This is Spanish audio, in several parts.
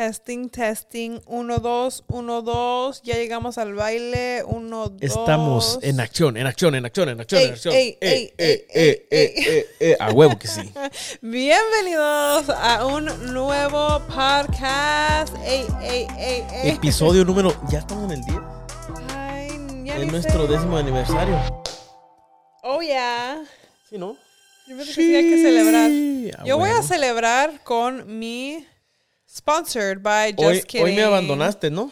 Testing, testing. Uno, dos, uno, dos. Ya llegamos al baile. Uno, dos. Estamos en acción, en acción, en acción, en acción, Ey, en acción. ey, ey, ey, ey, A huevo que sí. Bienvenidos a un nuevo podcast. Episodio número. Ya estamos en el 10. Ay, ya Es ni nuestro sé. décimo aniversario. Oh, yeah. Sí, ¿no? Yo pensé que sí hay que celebrar. a Yo voy a celebrar con mi sponsored by Just Hoy, Kidding. hoy me abandonaste, ¿no?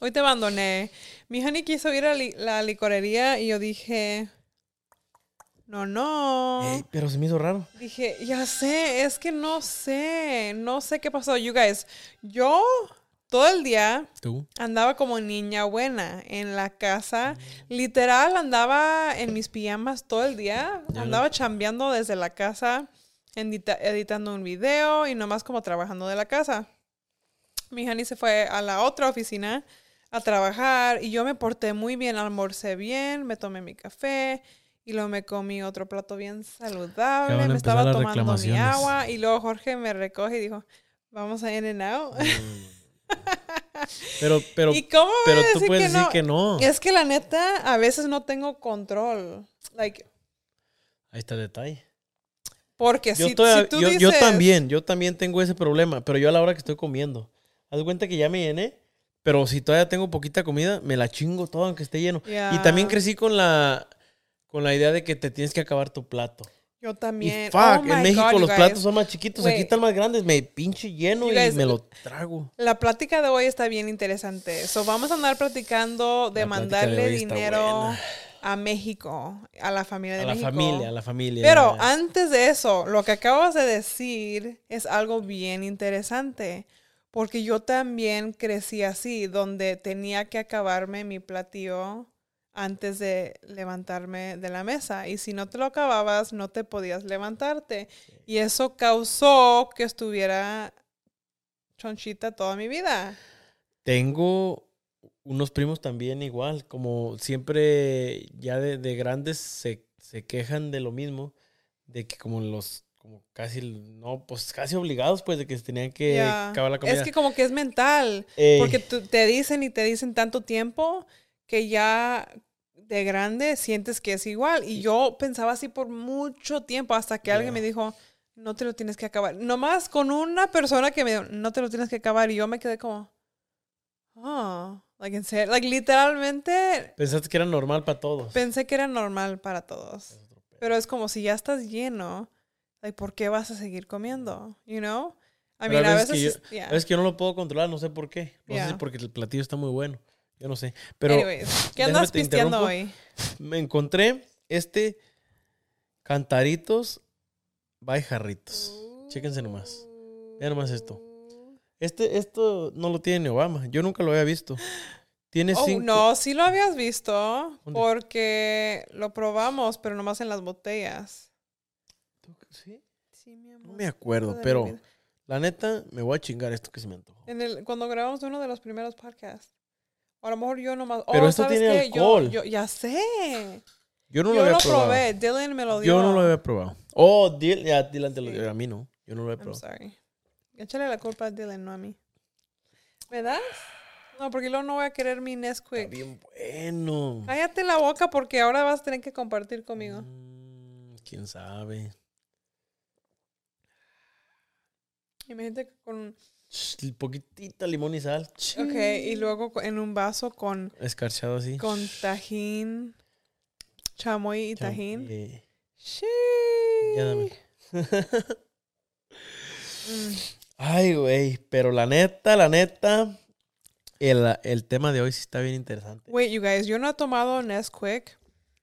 Hoy te abandoné. Mi honey quiso ir a li- la licorería y yo dije, no, no. Pero se me hizo raro. Dije, ya sé, es que no sé, no sé qué pasó. You guys, yo todo el día ¿Tú? andaba como niña buena en la casa. Literal, andaba en mis pijamas todo el día. Ya andaba chambeando desde la casa, edita- editando un video y nomás como trabajando de la casa. Mi honey se fue a la otra oficina a trabajar y yo me porté muy bien, almorcé bien, me tomé mi café y luego me comí otro plato bien saludable, me estaba tomando mi agua y luego Jorge me recoge y dijo, vamos a In and Out. Pero, pero, ¿Y cómo pero tú decir puedes que decir no? que no. Es que la neta, a veces no tengo control. Like, Ahí está el detalle. Porque Yo, si, estoy- si tú yo, dices... yo también, yo también tengo ese problema, pero yo a la hora que estoy comiendo. Haz cuenta que ya me llené, pero si todavía tengo poquita comida, me la chingo todo aunque esté lleno. Y también crecí con la con la idea de que te tienes que acabar tu plato. Yo Y también. fuck, Oh en México God, los guys. platos son más chiquitos, aquí están más grandes, me pinche lleno y me lo trago. La plática de hoy está bien interesante. So, vamos a andar platicando de La plática de mandarle dinero. A México, a la familia de A la México. familia, a la familia. Pero ya. antes de eso, lo que acabas de decir es algo bien interesante. Porque yo también crecí así, donde tenía que acabarme mi platillo antes de levantarme de la mesa. Y si no te lo acababas, no te podías levantarte. Y eso causó que estuviera chonchita toda mi vida. Tengo unos primos también igual, como siempre ya de, de grandes se, se quejan de lo mismo, de que como los, como casi, no, pues casi obligados pues de que se tenían que Ya. acabar la comida. Es que como que es mental. Ey, Porque te dicen y te dicen tanto tiempo que ya de grande sientes que es igual. Y yo pensaba así por mucho tiempo hasta que alguien Ya. me dijo, no te lo tienes que acabar. Nomás con una persona que me dijo, no te lo tienes que acabar. Y yo me quedé como, oh, like en serio. Like literalmente pensaste que era normal para todos. pensé que era normal para todos. Pero es como si ya estás lleno, like, ¿por qué vas a seguir comiendo? You know? I mean, a a veces veces, que es- yeah. Es que yo no lo puedo controlar, no sé por qué. No sé Ya. si porque el platillo está muy bueno. Yo no sé. Pero Anyways, ¿qué andas te pisteando hoy? me encontré este Cantaritos by Jarritos. Chéquense nomás. Vean nomás esto. Este, esto no lo tiene Obama. Yo nunca lo había visto. Tiene Oh, cinco. no, sí lo habías visto ¿Dónde? porque lo probamos, pero nomás en las botellas. ¿Sí? Sí, mi amor. No me acuerdo, pero la neta me voy a chingar esto que se me antojó. En el, cuando grabamos uno de los primeros podcasts. O a lo mejor yo nomás. Pero oh, esto ¿sabes tiene qué? Yo- alcohol. Yo, ya sé. Yo no yo lo había lo probado. probé. Dylan me lo dio. Yo no lo había probado. Oh, Dylan, ya, Dylan te lo dio. A mí no. Yo no lo había I'm probado. sorry. Échale la culpa a Dylan, no a mí. ¿Me das? No, porque luego no voy a querer mi Está Nesquik. bien bueno. Cállate la boca porque ahora vas a tener que compartir conmigo. Mm, ¿Quién sabe? Imagínate con Ch, Poquitita limón y sal. Ok, y luego en un vaso con, Escarchado así. con tajín, chamoy y Cham- tajín. eh, Sí. ya dame. Mm, Ay, güey. Pero la neta, la neta. El, el tema de hoy sí está bien interesante. Wait, you guys, yo no he tomado Nesquik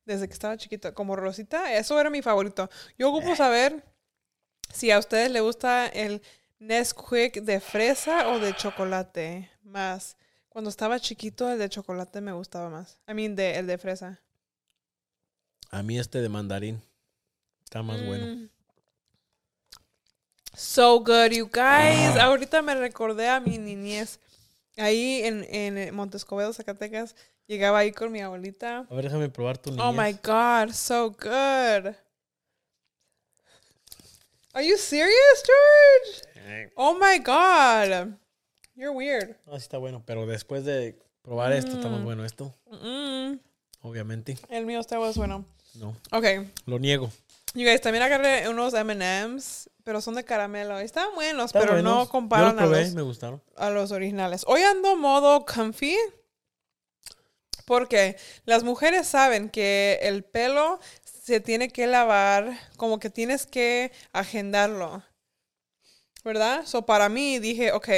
desde que estaba chiquito. Como Rosita, eso era mi favorito. Yo ocupo saber si a ustedes les gusta el Nesquik de fresa o de chocolate más. Cuando estaba chiquito, el de chocolate me gustaba más. I mean, de, el de fresa. A mí este de mandarín. Está más bueno. So good, you guys. Ah. Ahorita me recordé a mi niñez. Ahí en, en Montescobedo, Zacatecas, llegaba ahí con mi abuelita. A ver, déjame probar tu niñez. Oh my god, so good. Are you serious, George? Oh my god. You're weird. Ah, sí está bueno, pero después de probar esto, está más Mm. bueno esto, Mm, obviamente. El mío está más bueno. No, Ok. lo niego. You guys, también agarré unos M&M's, pero son de caramelo. Están buenos, Están pero buenos. no Yo comparan los probé, a, los, me gustaron. a los originales. Hoy ando modo comfy. Porque las mujeres saben que el pelo se tiene que lavar, como que tienes que agendarlo. ¿Verdad? So para mí dije, ok,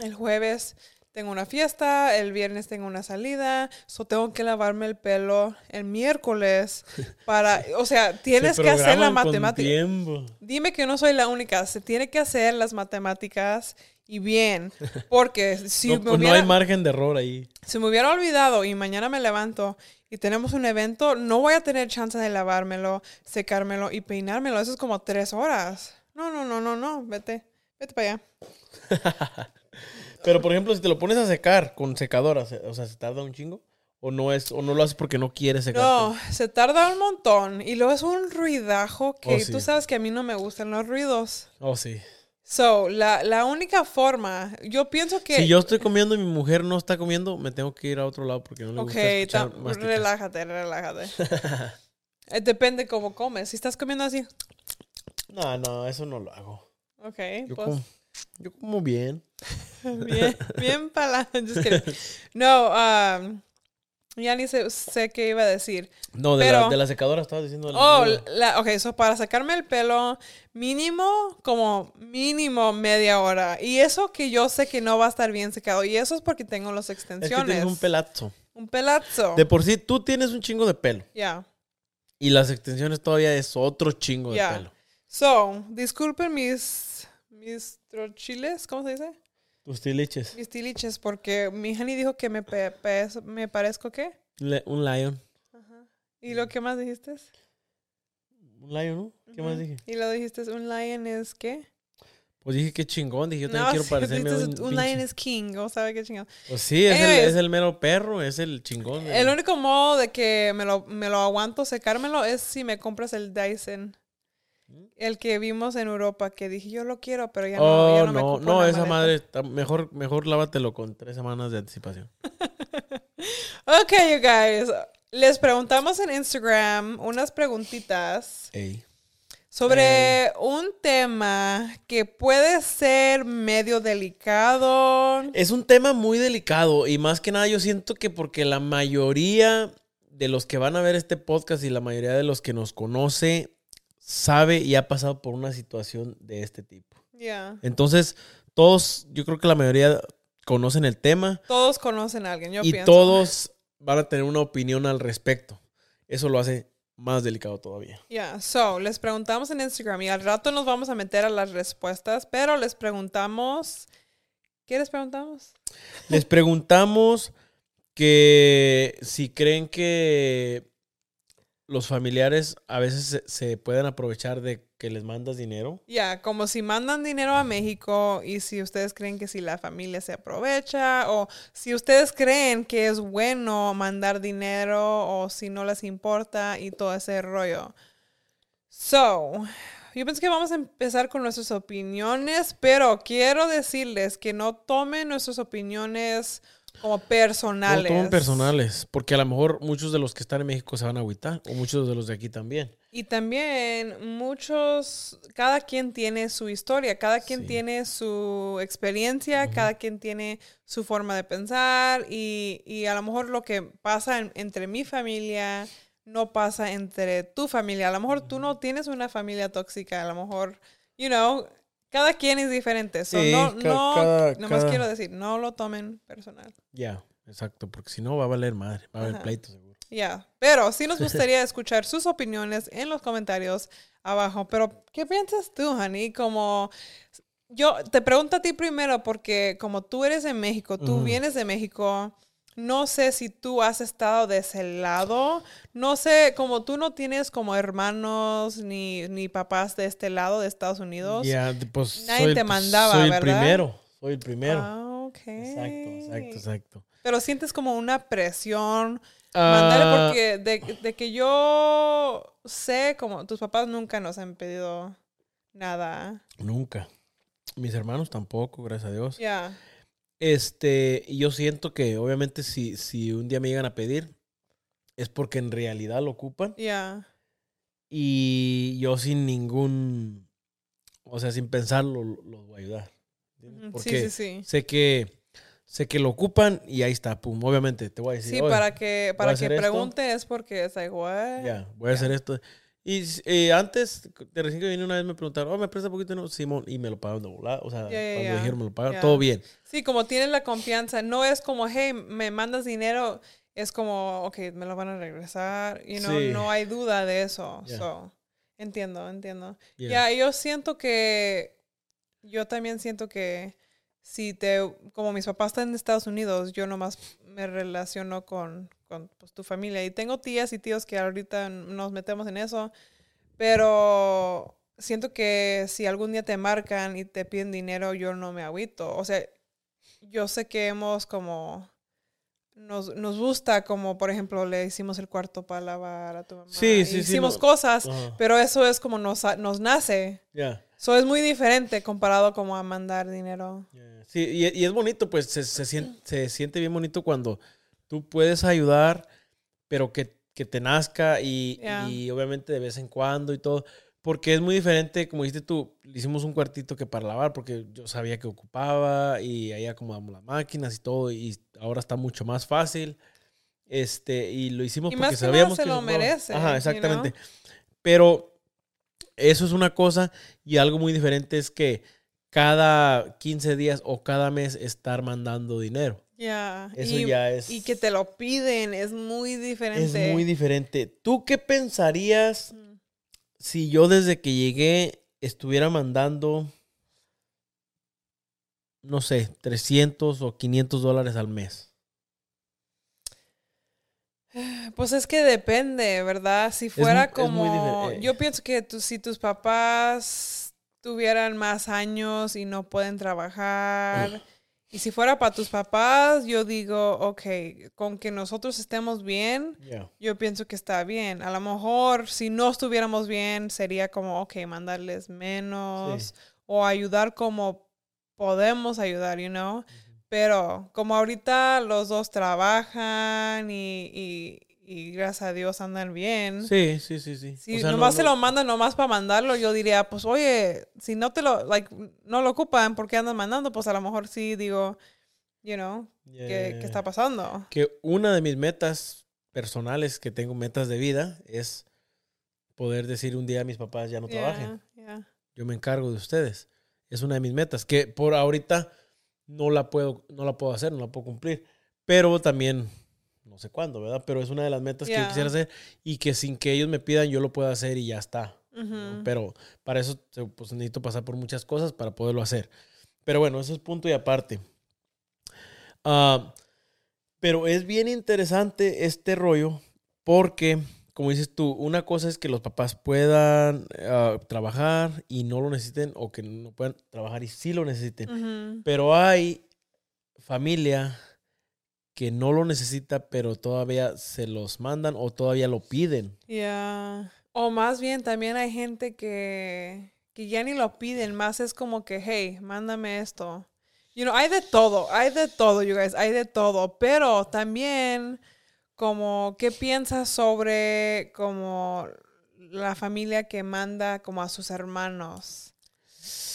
el jueves tengo una fiesta, el viernes tengo una salida, so tengo que lavarme el pelo el miércoles para, o sea, tienes Se que hacer la matemática. tiempo. Dime que no soy la única, se tiene que hacer las matemáticas y bien, porque si, no, me pues no hubiera, hay margen de error ahí. si me hubiera olvidado y mañana me levanto y tenemos un evento, no voy a tener chance de lavármelo, secármelo y peinármelo. Eso es como tres horas. No, no, no, no, no, vete, vete para allá. Pero por ejemplo, si te lo pones a secar con secadora, se- o sea, ¿se tarda un chingo? ¿O no es, o no lo haces porque no quieres secar? No, se tarda un montón y luego es un ruidajo que Oh, sí. tú sabes que a mí no me gustan los ruidos. Oh, sí. So, la, la única forma, yo pienso que... Si yo estoy comiendo y mi mujer no está comiendo, me tengo que ir a otro lado porque no le gusta escuchar masticar. relájate, relájate. Eh, Depende cómo comes. Si estás comiendo así, No, no, eso no lo hago. ok, Yo, pues como, yo como bien. bien, bien para. No, um, ya ni sé, sé qué iba a decir. No, de, Pero- la, de la secadora estabas diciendo. Oh, la, ok, so para sacarme el pelo, mínimo, como mínimo media hora. Y eso que yo sé que no va a estar bien secado. Y eso es porque tengo las es que extensiones. tienes un pelazo. Un pelazo. De por sí, tú tienes un chingo de pelo. Ya. Y las extensiones todavía es otro chingo de Ya. pelo. So, disculpen mis, mis trochiles, ¿cómo se dice? Tus tiliches. Mis tiliches, porque mi honey dijo que me, pe- pe- me parezco qué. Le- un lion. ¿Y lo que más dijiste? Un lion, ¿no? ¿Qué más dije? Y lo dijiste, un lion es qué? Pues dije que chingón. Dije, yo también quiero sí, parecerme un, un lion es king, o sabe qué chingón. Pues sí, es el, es el mero perro, es el chingón. El único modo de que me lo, me lo aguanto secármelo es si me compras el Dyson. El que vimos en Europa, que dije yo lo quiero, pero ya no, oh, ya no, me no, esa maleta. madre, está- mejor, mejor lávatelo con tres semanas de anticipación. Ok, you guys. Les preguntamos en Instagram unas preguntitas Ey. sobre un tema que puede ser medio delicado. Es un tema muy delicado y más que nada yo siento que porque la mayoría de los que van a ver este podcast y la mayoría de los que nos conoce sabe y ha pasado por una situación de este tipo. Yeah. Entonces, todos, yo creo que la mayoría conocen el tema Todos conocen a alguien, yo y pienso. todos van a tener una opinión al respecto. Eso lo hace más delicado todavía. Yeah, so, les preguntamos en Instagram y al rato nos vamos a meter a las respuestas, pero les preguntamos... ¿Qué les preguntamos? Les preguntamos que si creen que los familiares a veces se, pueden aprovechar de que les mandas dinero. Ya, como si mandan dinero a México y si ustedes creen que si la familia se aprovecha o si ustedes creen que es bueno mandar dinero o si no les importa y todo ese rollo. So, yo pienso que vamos a empezar con nuestras opiniones, pero quiero decirles que no tomen nuestras opiniones como No personales. tomen personales, porque a lo mejor muchos de los que están en México se van a agüitar, o muchos de los de aquí también. Y también muchos, cada quien tiene su historia, cada quien Sí. tiene su experiencia, cada quien tiene su forma de pensar y, y a lo mejor lo que pasa en- entre mi familia no pasa entre tu familia. A lo mejor tú no tienes una familia tóxica, a lo mejor, you know, cada quien es diferente. So, Sí, no, no, cada- nomás cada- quiero decir, no lo tomen personal. Ya, exacto, porque si no va a valer madre, va a haber pleito seguro. Ya, pero sí nos gustaría escuchar sus opiniones en los comentarios abajo. Pero, ¿qué piensas tú, Honey? Como yo te pregunto a ti primero porque como tú eres de México, tú Ujú. vienes de México, no sé si tú has estado de ese lado, no sé, como tú no tienes como hermanos ni, ni papás de este lado de Estados Unidos. Ya, pues Nadie soy, te pues, mandaba, soy el primero, soy el primero. Ah, ok. Exacto, exacto, exacto. Pero sientes como una presión Mandarle Ah, porque de, de que yo sé, como tus papás nunca nos han pedido nada. Nunca. Mis hermanos tampoco, gracias a Dios. Ya. Este, yo siento que obviamente si, si un día me llegan a pedir, es porque en realidad lo ocupan. Ya. Y yo sin ningún, o sea, sin pensarlo, lo- los voy a ayudar. Porque Sí, sí, sí. sé que sé que lo ocupan y ahí está, pum. Obviamente te voy a decir, Sí, "Oye, para que, para que hacer esto? pregunte es porque es like, what? ya, voy a hacer esto. Y eh, antes, de recién que vine una vez me preguntaron, oh, ¿me presta poquito? No, Simón, y me lo pagaron de volada. O sea, cuando dijeron me lo pagaron, todo bien. Sí, como tienes la confianza, no es como, hey, me mandas dinero, es como, ok, me lo van a regresar, you know, Sí. no hay duda de eso. So, entiendo, entiendo. Yeah. Ya, yo siento que, yo también siento que si te, como mis papás están en Estados Unidos, yo nomás me relaciono con, con pues, tu familia. Y tengo tías y tíos que ahorita nos metemos en eso, pero siento que si algún día te marcan y te piden dinero, yo no me agüito. O sea, yo sé que hemos como... Nos, nos gusta como, por ejemplo, le hicimos el cuarto para lavar a tu mamá. Sí, sí, sí, Hicimos no- cosas, Ajá. pero eso es como nos, nos nace. Ya. Eso es muy diferente comparado como a mandar dinero. Ya. Sí, y, y es bonito, pues se, se, sien- se siente bien bonito cuando tú puedes ayudar, pero que, que te nazca y, Ya. y obviamente de vez en cuando y todo. Porque es muy diferente, como dijiste tú, le hicimos un cuartito que para lavar, porque yo sabía que ocupaba y ahí acomodamos las máquinas y todo, y ahora está mucho más fácil. Este, y lo hicimos Y porque más que sabíamos se que lo ocupaba. merece, Ajá, you exactamente. Pero eso es una cosa, y algo muy diferente es que cada 15 días o cada mes estar mandando dinero. Ya. Eso y, ya es. y que te lo piden es muy es diferente. muy diferente. ¿Tú qué pensarías Mm. si yo desde que llegué estuviera mandando, no sé, 300 o 500 dólares al mes? Pues es que depende, ¿verdad? Si fuera es como... eh. Yo pienso que tu- si tus papás tuvieran más años y no pueden trabajar, y si fuera para tus papás, yo digo, ok, con que nosotros estemos bien, Ya. yo pienso que está bien. A lo mejor si no estuviéramos bien, sería como, ok, mandarles menos o ayudar como podemos ayudar, you know. Pero como ahorita los dos trabajan y, y, y gracias a Dios andan bien. Sí, sí, sí, sí. Si O sea, no- nomás se lo mandan nomás para mandarlo, yo diría, pues oye, si no te lo, like, no lo ocupan, ¿por qué andan mandando? Pues a lo mejor sí digo, you know, ¿qué, qué Yeah. está pasando? que una de mis metas personales, que tengo metas de vida, es poder decir un día a mis papás ya no trabajen. Yeah, yeah. Yo me encargo de ustedes. Es una de mis metas, que por ahorita no la puedo, no la puedo hacer, no la puedo cumplir. Pero también, no sé cuándo, ¿verdad? Pero es una de las metas que yo quisiera hacer y que sin que ellos me pidan, yo lo pueda hacer y ya está. Pero para eso pues, necesito pasar por muchas cosas para poderlo hacer. Pero bueno, eso es punto y aparte. Ah, pero es bien interesante este rollo porque, como dices tú, una cosa es que los papás puedan ah, trabajar y no lo necesiten o que no puedan trabajar y sí lo necesiten. Pero hay familia que no lo necesita, pero todavía se los mandan o todavía lo piden. Ya. O más bien también hay gente que, que ya ni lo piden, más es como que, hey, mándame esto. You know, hay de todo, hay de todo, you guys, hay de todo. Pero también, como, ¿qué piensas sobre como la familia que manda como a sus hermanos?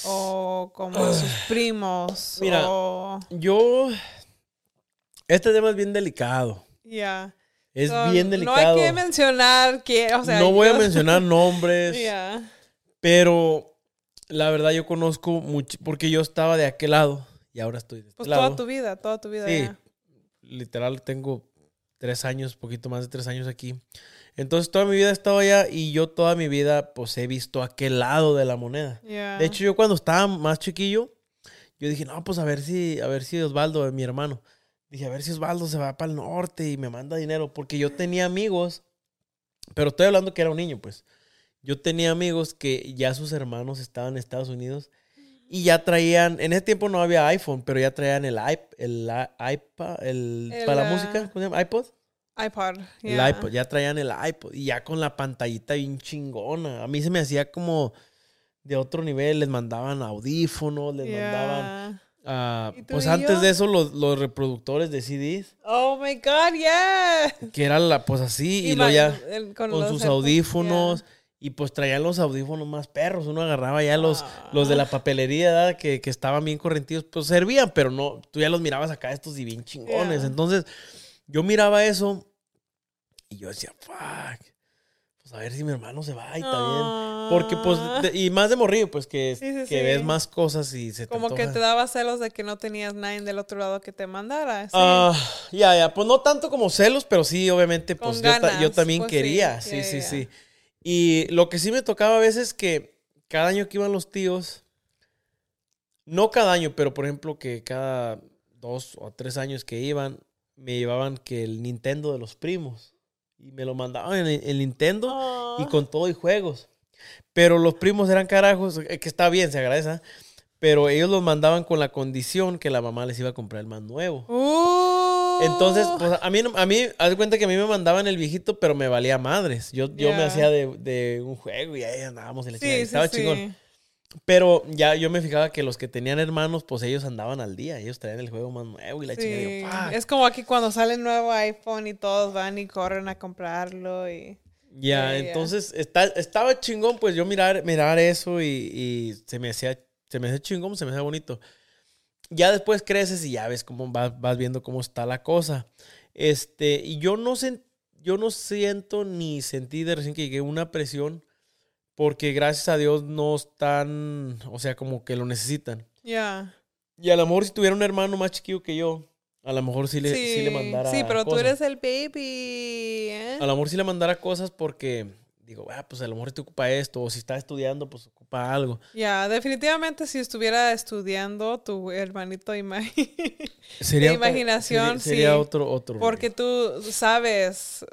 O como a sus primos. Mira, o- Yo, este tema es bien delicado. ya. Es So, bien No hay delicado. que mencionar que, o sea, no voy a mencionar nombres, Ya. pero la verdad yo conozco mucho, porque yo estaba de aquel lado y ahora estoy de este Pues lado. toda tu vida, toda tu vida. Sí, ya. literal tengo tres años, poquito más de tres años aquí. Entonces toda mi vida he estado allá y yo toda mi vida pues he visto aquel lado de la moneda. Ya. De hecho yo cuando estaba más chiquillo, yo dije, no, pues a ver si, a ver si Osvaldo, mi hermano, dije, a ver si Osvaldo se va para el norte y me manda dinero, porque yo tenía amigos, pero estoy hablando que era un niño, pues. Yo tenía amigos que ya sus hermanos estaban en Estados Unidos y ya traían, en ese tiempo no había iPhone, pero ya traían el iP, el iPad, el, El, para la ah, música, ¿cómo se llama? iPod. iPod. El ya. iPod, ya traían el iPod y ya con la pantallita bien chingona. A mí se me hacía como de otro nivel, les mandaban audífonos, les mandaban... Yeah. ah, ¿Y tú pues y antes de eso, los, los reproductores de CDs, Oh my God, yeah. que era la, pues así, y, ma- luego ya el- con sus audífonos, yeah. y pues traían los audífonos más perros, uno agarraba ya los, los de Ah. la papelería, ¿verdad? Que, que estaban bien correntidos, pues servían, pero no, tú ya los mirabas acá, estos y bien chingones, Yeah. entonces yo miraba eso, y yo decía, fuck, pues a ver si mi hermano se va y está bien. Porque, pues, Ah. de- y más de morrillo, pues, que, Sí, sí, que sí. ves más cosas y se te Como que te daba celos de que no tenías nadie del otro lado que te mandara. Ah, ya, ya, pues no tanto como celos, pero sí, obviamente, pues yo, ta- yo también pues, quería, sí, sí, sí. Y lo que sí me tocaba a veces que cada año que iban los tíos, no cada año, pero por ejemplo que cada dos o tres años que iban, me llevaban que el Nintendo de los primos. Y me lo mandaban en el Nintendo y Ah. con todo y juegos. Pero los primos eran carajos, eh, que está bien, se agradece. ¿ah? Pero ellos los mandaban con la condición que la mamá les iba a comprar el más nuevo. Uh. Entonces, pues a mí, a mí, haz de cuenta que a mí me mandaban el viejito, pero me valía madres. Yo, yo me hacía de, de un juego y ahí andábamos en la Sí, y sí, Estaba sí. chingón. Pero ya yo me fijaba que los que tenían hermanos, pues ellos andaban al día. Ellos traían el juego más nuevo y la Sí, chingada. "Fuck". Es como aquí cuando sale el nuevo iPhone y todos van y corren a comprarlo y... Ya, entonces está, estaba chingón, pues yo mirar, mirar eso y, y se me hacía, se me hacía chingón, se me hacía bonito. Ya después creces y ya ves cómo vas, vas viendo cómo está la cosa. Este, y yo no sen- yo no siento ni sentí de recién que llegué una presión, porque gracias a Dios no están, o sea, como que lo necesitan. Ya. Y a lo mejor si tuviera un hermano más chiquillo que yo, a lo mejor sí le, sí le mandara. Sí, pero tú eres el baby. ¿eh? A lo mejor sí le mandara cosas porque digo, ah, pues a lo mejor te ocupa esto, o si está estudiando, pues ocupa algo. Ya, definitivamente si estuviera estudiando tu hermanito ima- Sería De imaginación, sería, sería sí. otro, otro. porque tú sabes,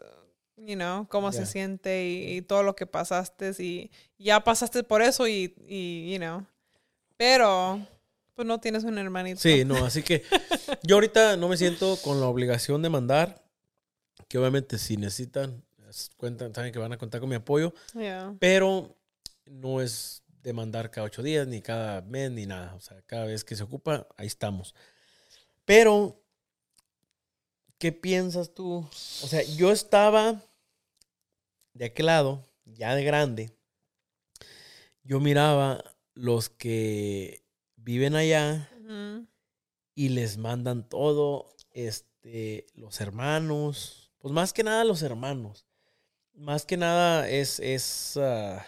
you know, cómo Ya. se siente y, y todo lo que pasaste y ya pasaste por eso y, y, you know, pero pues no tienes un hermanito. Sí, no, así que yo ahorita no me siento con la obligación de mandar, que obviamente si necesitan, es- cuentan, saben que van a contar con mi apoyo, Ya. pero no es de mandar cada ocho días, ni cada mes, ni nada. O sea, cada vez que se ocupa, ahí estamos. Pero, ¿qué piensas tú? O sea, yo estaba de aquel lado, ya de grande. Yo miraba los que viven allá y les mandan todo, este, los hermanos, pues más que nada los hermanos, más que nada es, es, ah,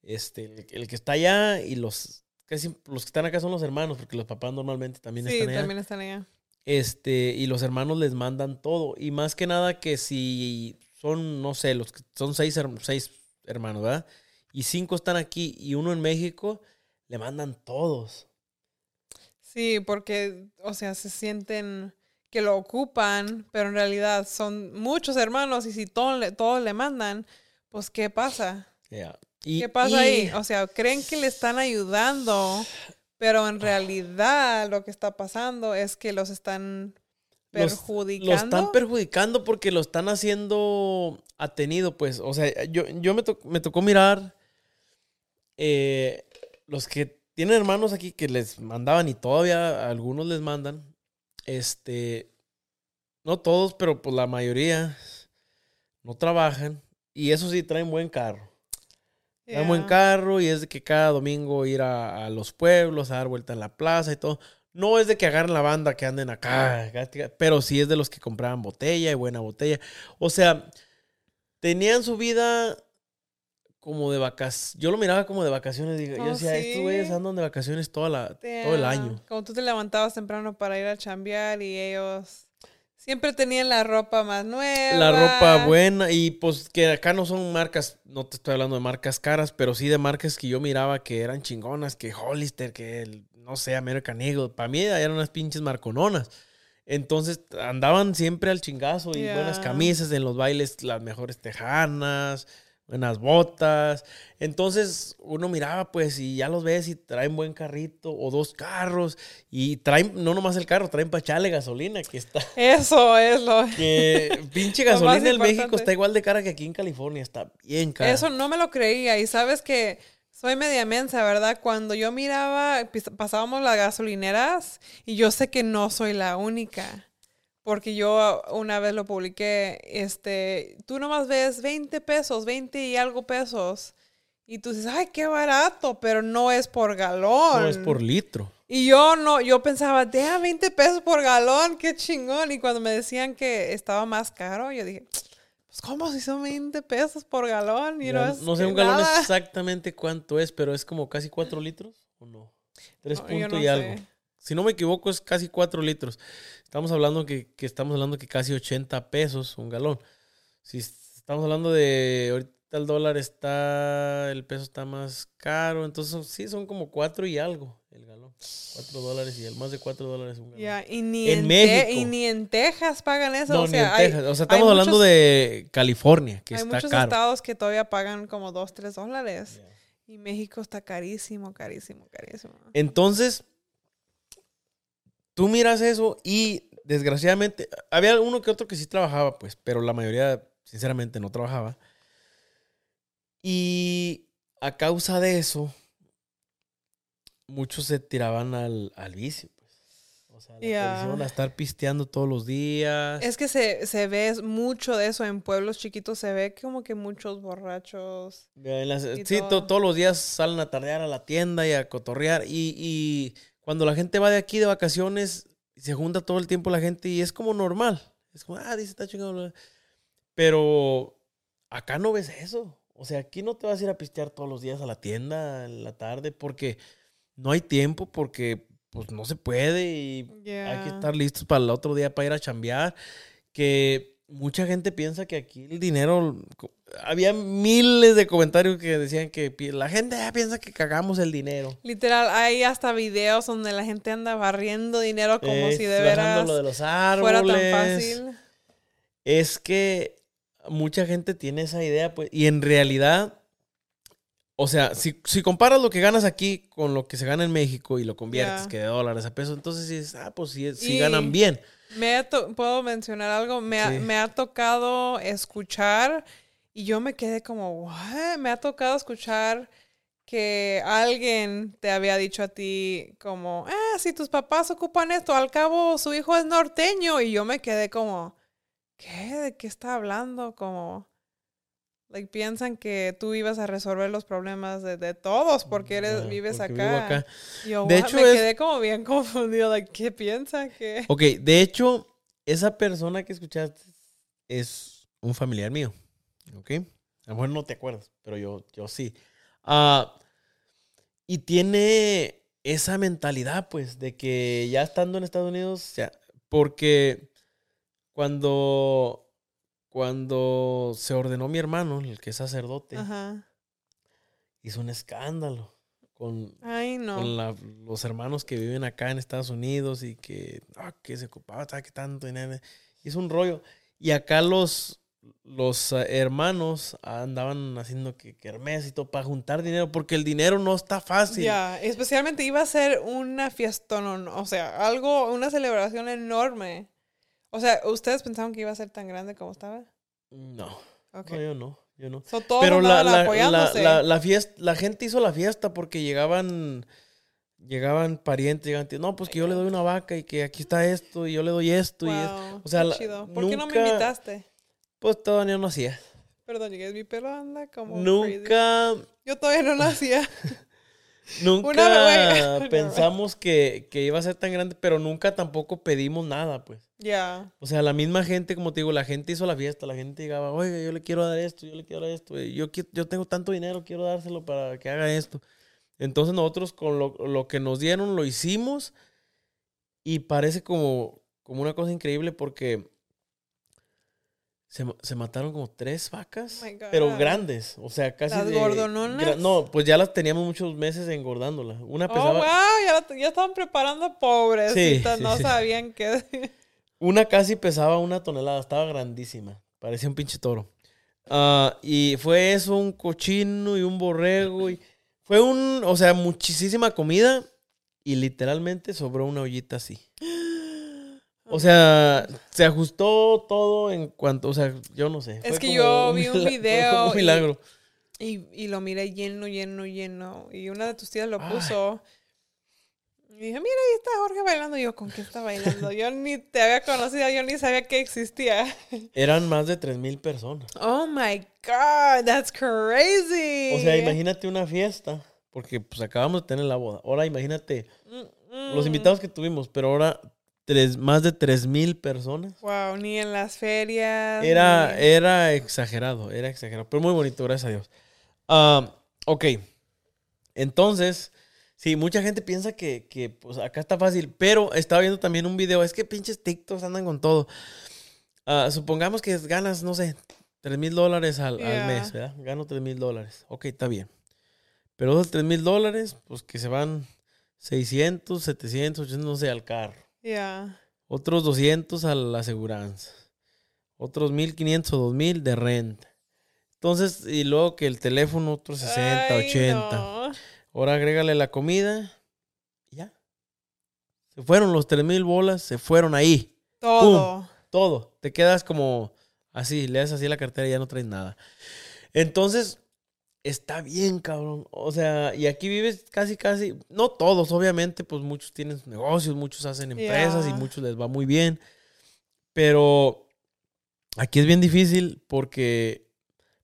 este, el, el que está allá y los, casi los que están acá son los hermanos, porque los papás normalmente también Sí, están allá, también están allá. Este, y los hermanos les mandan todo, y más que nada que si son, no sé, los que son seis, seis hermanos, ¿verdad? Y cinco están aquí y uno en México, le mandan todos. Sí, porque, o sea, se sienten que lo ocupan, pero en realidad son muchos hermanos y si todos le, todos le mandan, pues ¿qué pasa? Y- ¿Qué pasa y- ahí? O sea, creen que le están ayudando, pero en realidad lo que está pasando es que los están Los- perjudicando. Lo están perjudicando porque lo están haciendo atenido, pues. O sea, yo, yo me, to- me tocó mirar eh, los que tienen hermanos aquí que les mandaban y todavía algunos les mandan. Este, no todos, pero pues la mayoría no trabajan. Y eso sí, traen buen carro. Traen buen Yeah. carro y es de que cada domingo ir a, a los pueblos, a dar vuelta en la plaza y todo. No es de que agarren la banda que anden acá, acá, pero sí es de los que compraban botella y buena botella. O sea, tenían su vida como de vacaciones. Yo lo miraba como de vacaciones. Digo, yo Oh, decía, estos sí. güeyes andan de vacaciones toda la, todo el Yeah. año. Como tú te levantabas temprano para ir a chambear y ellos siempre tenían la ropa más nueva. La ropa buena y pues que acá no son marcas, no te estoy hablando de marcas caras, pero sí de marcas que yo miraba que eran chingonas, que Hollister, que el, no sé, American Eagle, para mí eran unas pinches marcononas. Entonces andaban siempre al chingazo y buenas camisas en los bailes, las mejores tejanas, buenas botas. Entonces uno miraba pues y ya los ves y traen buen carrito o dos carros y traen, no nomás el carro, traen para echarle gasolina que está Eso es lo. que pinche gasolina en México está igual de cara que aquí en California. Está bien cara. Eso no me lo creía. Y sabes que Soy media mensa, ¿verdad? Cuando yo miraba, pasábamos las gasolineras y yo sé que no soy la única. Porque yo una vez lo publiqué, este, tú nomás ves 20 pesos, 20 y algo pesos. Y tú dices, ay, qué barato, pero no es por galón. No es por litro. Y yo no, yo pensaba, deja 20 pesos por galón, qué chingón. Y cuando me decían que estaba más caro, yo dije, pues ¿cómo si son 20 pesos por galón? Y no, sé un galón exactamente cuánto es, pero es como casi 4 litros o no. 3 No, yo puntos no y algo. Si no me equivoco, es casi 4 litros. Estamos hablando que, que estamos hablando que casi 80 pesos un galón. Si estamos hablando de ahorita el dólar está, el peso está más caro, entonces sí son como 4 y algo el galón. 4 dólares y el más de 4 dólares un galón. Ya, y ni En en, México. y ni en Texas pagan eso. No, o sea, hay. O sea, estamos hablando muchos- de California, que hay está muchos caro. estados que todavía pagan como 2, 3 dólares. Ya. Y México está carísimo, carísimo, carísimo. Entonces, tú miras eso y desgraciadamente, había uno que otro que sí trabajaba, pues, pero la mayoría, sinceramente, no trabajaba. Y a causa de eso, muchos se tiraban al, al vicio, pues. O sea, la perdición, a estar pisteando todos los días. Es que se, se ve mucho de eso en pueblos chiquitos, se ve como que muchos borrachos. En las- Y sí, to- todo. todos los días salen a tardear a la tienda y a cotorrear. Y, y cuando la gente va de aquí de vacaciones, se junta todo el tiempo la gente y es como normal. Es como, ah, dice, está chingado. bla, bla". Pero acá no ves eso. O sea, aquí no te vas a ir a pistear todos los días a la tienda en la tarde porque no hay tiempo, porque pues no se puede y hay que estar listos para el otro día para ir a chambear. Que mucha gente piensa que aquí el dinero. Había miles de comentarios que decían que la gente ya piensa que cagamos el dinero. Literal, hay hasta videos donde la gente anda barriendo dinero como Eh, si de veras lo de los fuera tan fácil. Es que mucha gente tiene esa idea, pues, y en realidad, o sea, si, si comparas lo que ganas aquí con lo que se gana en México y lo conviertes que de dólares a pesos, entonces dices, ah, pues sí, sí ganan bien. Me ¿Puedo mencionar algo? Me ha, me ha tocado escuchar y yo me quedé como, "What?". Me ha tocado escuchar que alguien te había dicho a ti como, ah, si tus papás ocupan esto, al cabo su hijo es norteño. Y yo me quedé como, ¿qué? ¿De qué está hablando? Como, like, piensan que tú ibas a resolver los problemas de, de todos porque eres, vives porque acá. vivo acá. Yo, De hecho, me es- quedé como bien confundido, like, ¿qué piensan que? Ok, de hecho, esa persona que escuchaste es un familiar mío. ¿Ok? A lo mejor no te acuerdas, pero yo, yo sí. Ah, y tiene esa mentalidad, pues, de que ya estando en Estados Unidos, ya, porque cuando, cuando se ordenó mi hermano, el que es sacerdote, Ajá. hizo un escándalo con, Ay, no. con la- los hermanos que viven acá en Estados Unidos y que, ah, que se ocupaba, ¿sabes qué tanto dinero? Hizo un rollo. Y acá los, los ah, hermanos andaban haciendo que, que Hermes y todo para juntar dinero, porque el dinero no está fácil. Ya, especialmente iba a ser una fiesta, o sea, algo, una celebración enorme. O sea, ¿ustedes pensaban que iba a ser tan grande como estaba? No, Ok. no, yo no, yo no. So, Pero la, la, la, la, fiesta, la gente hizo la fiesta porque llegaban, llegaban parientes, llegaban, tíos, no, pues que yo le doy una vaca y que aquí está esto y yo le doy esto y es, Wow, o sea, qué chido. ¿Por qué no me invitaste? pues todavía no hacía. Perdón, llegué, mi pelo anda como crazy. Nunca, Yo todavía no nacía. nunca Una pensamos que, que iba a ser tan grande, pero nunca tampoco pedimos nada, pues. Ya. O sea, la misma gente, como te digo, la gente hizo la fiesta, la gente llegaba, oiga, yo le quiero dar esto, yo le quiero dar esto, yo, yo tengo tanto dinero, quiero dárselo para que haga esto. Entonces nosotros con lo, lo que nos dieron lo hicimos y parece como, como una cosa increíble porque se, se mataron como tres vacas, Oh pero grandes, o sea, casi ¿Las de... gordononas? No, pues ya las teníamos muchos meses engordándolas. Una Oh, pesaba... wow, ya, la- ya estaban preparando pobrecitas, Sí, no sí. sabían qué. Una casi pesaba una tonelada, estaba grandísima. Parecía un pinche toro. Ah, y fue eso, un cochino y un borrego. Y fue un, o sea, muchísima comida. Y literalmente sobró una ollita así. O sea, se ajustó todo en cuanto, o sea, yo no sé. Es que yo vi un video Un milagro. Y, y lo miré lleno, lleno, lleno. Y una de tus tías lo Ay. puso. Y dije, mira, ahí está Jorge bailando. Y yo, ¿con qué está bailando? Yo ni te había conocido, yo ni sabía que existía. Eran más de 3.000 personas. Oh my God, that's crazy. O sea, imagínate una fiesta, porque pues acabamos de tener la boda. Ahora imagínate Mm, los mm. invitados que tuvimos, pero ahora tres, más de 3.000 personas. Wow, ni en las ferias. Era, ni- era exagerado, era exagerado, pero muy bonito, gracias a Dios. Ah, ok, entonces, sí, mucha gente piensa que, que, pues acá está fácil, pero estaba viendo también un video, es que pinches TikToks andan con todo. Ah, supongamos que ganas, no sé, 3 mil dólares al, al mes, ¿verdad? Gano 3 mil dólares, ok, está bien. Pero esos 3 mil dólares, pues que se van 600, 700, 800, no sé, al carro Yeah. otros 200 a la aseguranza, otros 1500 o 2000 de renta. Entonces, y luego que el teléfono, otros 60, Ay, 80. no. Ahora agrégale la comida y ya. Se fueron los 3000 bolas, se fueron ahí. Todo. Todo. Te quedas como así, le das así a la cartera y ya no traes nada. Entonces, está bien, cabrón. O sea, y aquí vives casi, casi, no todos, obviamente, pues muchos tienen negocios, muchos hacen empresas y muchos les va muy bien. Pero aquí es bien difícil porque,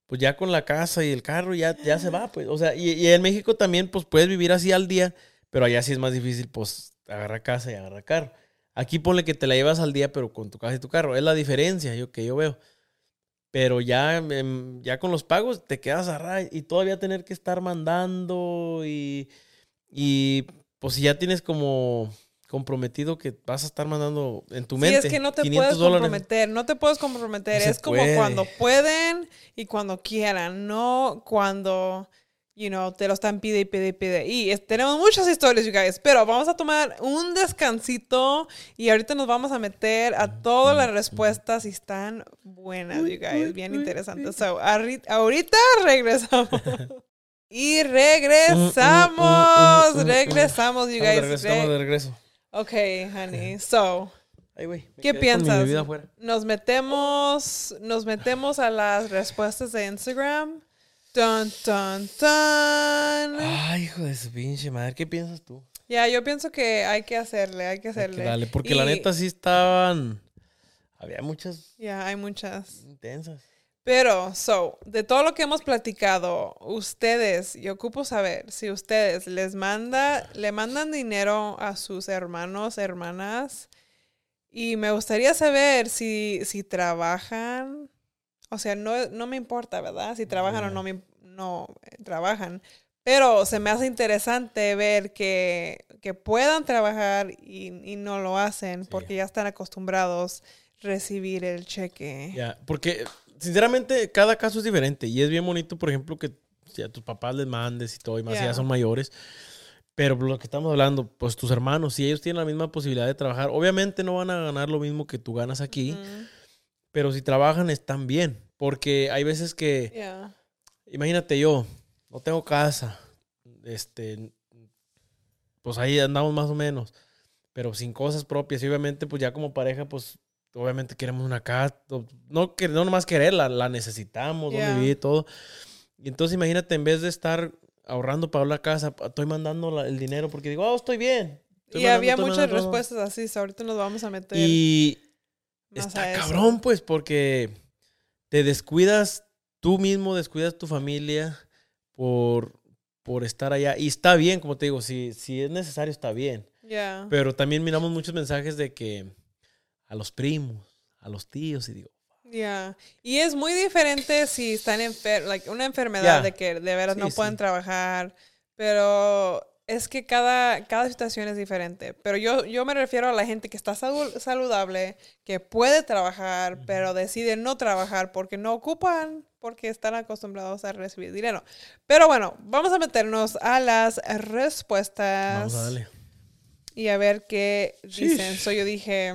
pues ya con la casa y el carro ya, ya se va, pues. O sea, y, y en México también, pues puedes vivir así al día, pero allá sí es más difícil, pues, agarrar casa y agarrar carro. Aquí ponle que te la llevas al día, pero con tu casa y tu carro. Es la diferencia yo, que yo veo. Pero ya, ya con los pagos te quedas a ray y todavía tener que estar mandando y, y pues si ya tienes como comprometido que vas a estar mandando en tu Sí, mente. es que no te 500 puedes dólares. comprometer, no te puedes comprometer. No es como puede. cuando pueden y cuando quieran, no cuando, you know, te lo están pide y pide y pide. Y es- tenemos muchas historias, you guys, pero vamos a tomar un descansito y ahorita nos vamos a meter a todas las respuestas y están buenas, you guys, uy, bien interesantes. So, ahorita regresamos. Y regresamos, regresamos, you de guys. estamos Re- de regreso. Ok, honey. So, Ay, ¿Qué piensas? nos metemos, nos metemos a las respuestas de Instagram. Dun, dun, dun. Ay, hijo de su pinche madre. ¿Qué piensas tú? Ya, yo pienso que hay que hacerle, hay que hacerle. darle, porque la neta sí estaban. Había muchas Ya, hay muchas. intensas. Pero, so, de todo lo que hemos platicado, ustedes, yo ocupo saber si ustedes les manda, le mandan dinero a sus hermanos, hermanas, y me gustaría saber si, si trabajan, o sea, no, no me importa, ¿verdad? Si trabajan o Ya. no me, no eh, trabajan, pero se me hace interesante ver que, que puedan trabajar y, y no lo hacen Sí. porque ya están acostumbrados a recibir el cheque. Ya, porque sinceramente cada caso es diferente y es bien bonito, por ejemplo, que si a tus papás les mandes y todo, y más si Ya. son mayores. Pero lo que estamos hablando, pues tus hermanos, si ellos tienen la misma posibilidad de trabajar, obviamente no van a ganar lo mismo que tú ganas aquí, Ujú. Pero si trabajan están bien, porque hay veces que, Yeah. imagínate yo, no tengo casa, este, pues ahí andamos más o menos, pero sin cosas propias y obviamente pues ya como pareja, pues obviamente queremos una casa, no, no nomás quererla, la necesitamos, Yeah. donde vivir y todo. Y entonces imagínate, en vez de estar ahorrando para la casa, estoy mandando la- el dinero porque digo, oh, estoy bien. Estoy Y mandando, había muchas mandando todo". respuestas así, ahorita nos vamos a meter Y está eso. cabrón, pues, porque te descuidas, tú mismo descuidas tu familia por, por estar allá. Y está bien, como te digo, si, si es necesario, está bien. Yeah. Pero también miramos muchos mensajes de que a los primos, a los tíos, y digo, Yeah. Y es muy diferente si están enfer like una enfermedad Ya. de que de veras Sí, no pueden sí. trabajar, pero es que cada, cada situación es diferente. Pero yo, yo me refiero a la gente que está salu- saludable, que puede trabajar, pero decide no trabajar porque no ocupan, porque están acostumbrados a recibir dinero. Pero bueno, vamos a meternos a las respuestas. vamos a darle. y a ver qué dicen. So yo dije,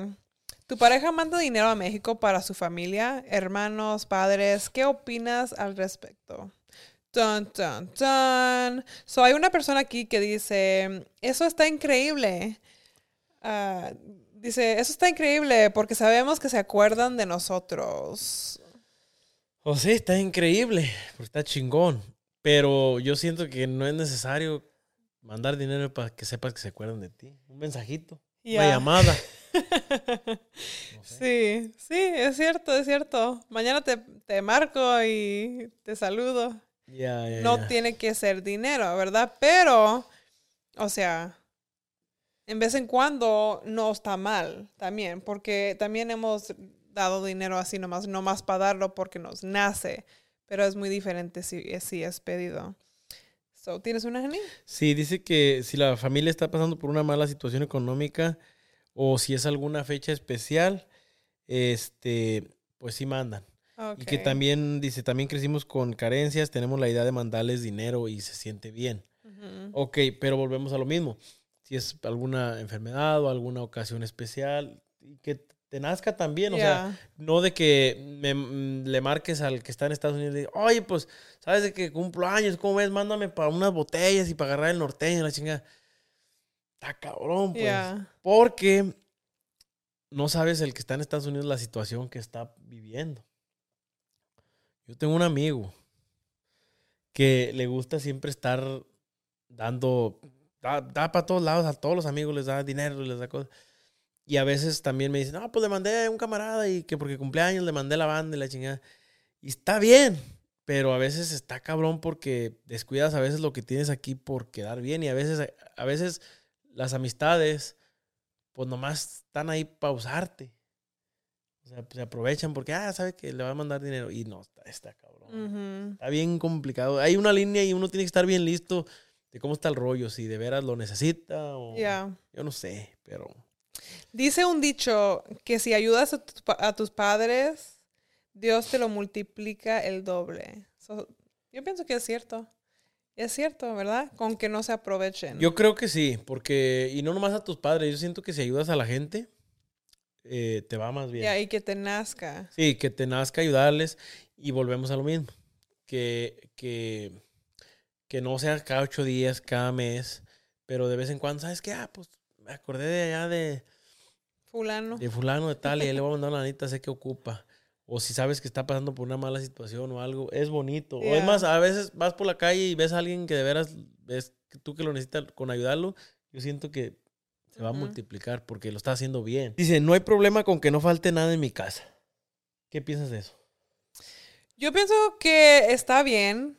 ¿tu pareja manda dinero a México para su familia, hermanos, padres? ¿Qué opinas al respecto? Dun, dun, dun. So hay una persona aquí que dice, eso está increíble. Ah, dice, eso está increíble porque sabemos que se acuerdan de nosotros. Oh, sí, está increíble, porque está chingón. Pero yo siento que no es necesario mandar dinero para que sepas que se acuerdan de ti. Un mensajito, una llamada. No sé. Sí, sí, es cierto, es cierto. Mañana te, te marco y te saludo. No tiene que ser dinero, ¿verdad? Pero, o sea, en vez en cuando no está mal también, porque también hemos dado dinero así nomás, nomás para darlo porque nos nace, pero es muy diferente si, si es pedido. So, ¿Tienes una, Jenny? Sí, dice que si la familia está pasando por una mala situación económica o si es alguna fecha especial, este, pues sí mandan. Y que también, dice, también crecimos con carencias, tenemos la idea de mandarles dinero y se siente bien. Ujú. Ok, pero volvemos a lo mismo. Si es alguna enfermedad o alguna ocasión especial, que te nazca también, o sea, no de que me, mm, le marques al que está en Estados Unidos y le digas, oye, pues, sabes de que cumplo años, ¿cómo ves? Mándame para unas botellas y para agarrar el norteño, la chingada. Está cabrón, pues. Porque no sabes el que está en Estados Unidos la situación que está viviendo. Yo tengo un amigo que le gusta siempre estar dando, da, da para todos lados, a todos los amigos les da dinero, les da cosas. Y a veces también me dicen, no, pues le mandé a un camarada y que porque cumpleaños le mandé la banda y la chingada. Y está bien, pero a veces está cabrón porque descuidas a veces lo que tienes aquí por quedar bien y a veces, a veces las amistades, pues nomás están ahí para usarte. O sea, se aprovechan porque, ah, sabe que le va a mandar dinero. Y no, está, está cabrón. Está bien complicado. Hay una línea y uno tiene que estar bien listo de cómo está el rollo, si de veras lo necesita o... Ya. Yo no sé, pero... Dice un dicho que si ayudas a, a tus padres, Dios te lo multiplica el doble. So, yo pienso que es cierto. Es cierto, ¿verdad? Con que no se aprovechen. Yo creo que sí, porque... Y no nomás a tus padres, yo siento que si ayudas a la gente, eh, te va más bien. Ya, y que te nazca. Sí, que te nazca ayudarles y volvemos a lo mismo. Que, que, que no sea cada ocho días, cada mes, pero de vez en cuando, ¿sabes qué? Ah, pues me acordé de allá de, Fulano. de fulano de tal y ahí le voy a mandar una lanita, sé que ocupa. O si sabes que está pasando por una mala situación o algo, es bonito. O es más, a veces vas por la calle y ves a alguien que de veras ves tú que lo necesitas con ayudarlo, yo siento que se va a multiplicar porque lo está haciendo bien. Dice, no hay problema con que no falte nada en mi casa. ¿Qué piensas de eso? Yo pienso que está bien,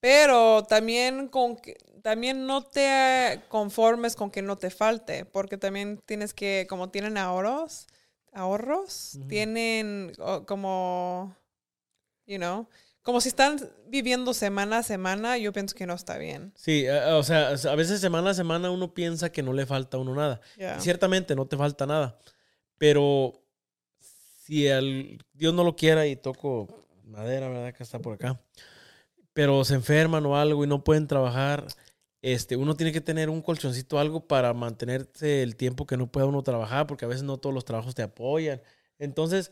pero también con que, también no te conformes con que no te falte, porque también tienes que, como tienen ahorros, ahorros, tienen como, you know, como si están viviendo semana a semana, yo pienso que no está bien. Sí, a- o sea, a veces semana a semana uno piensa que no le falta a uno nada. Ciertamente no te falta nada. Pero si el, Dios no lo quiera y toco madera, ¿verdad? Que está por acá. Pero se enferman o algo y no pueden trabajar. Este, uno tiene que tener un colchoncito, algo para mantenerse el tiempo que no pueda uno trabajar, porque a veces no todos los trabajos te apoyan. Entonces,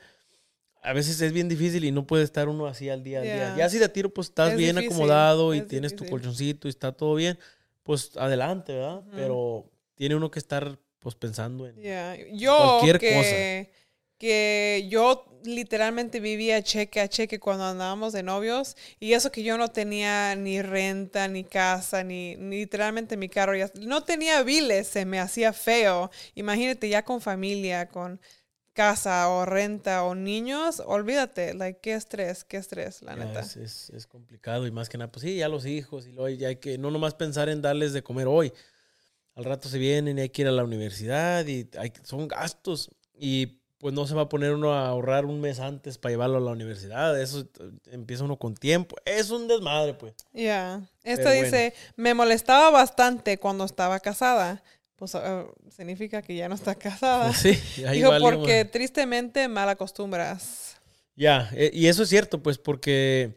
a veces es bien difícil y no puede estar uno así al día a día. Ya. Si de tiro, pues estás Es bien difícil, acomodado y es tienes tu difícil. colchoncito y está todo bien, pues adelante, ¿verdad? Ujú. Pero tiene uno que estar pues pensando en... Ya, Yo Cualquier que, que yo literalmente vivía cheque a cheque cuando andábamos de novios y eso que yo no tenía ni renta, ni casa, ni, ni literalmente mi carro, ya, no tenía biles, se me hacía feo. Imagínate ya con familia, con casa o renta o niños, olvídate, like, qué estrés, qué estrés, la Ya, neta. es, es- es complicado y más que nada, pues sí, ya los hijos y luego ya hay que no nomás pensar en darles de comer hoy. Al rato se vienen y hay que ir a la universidad y hay, son gastos y pues no se va a poner uno a ahorrar un mes antes para llevarlo a la universidad. Eso empieza uno con tiempo. Es un desmadre, pues. Ya, esta Pero bueno. dice, me molestaba bastante cuando estaba casada. Pues ah, significa que ya no está casada. Sí, ahí Dijo, porque tristemente mal acostumbras. Ya, eh, y eso es cierto, pues, porque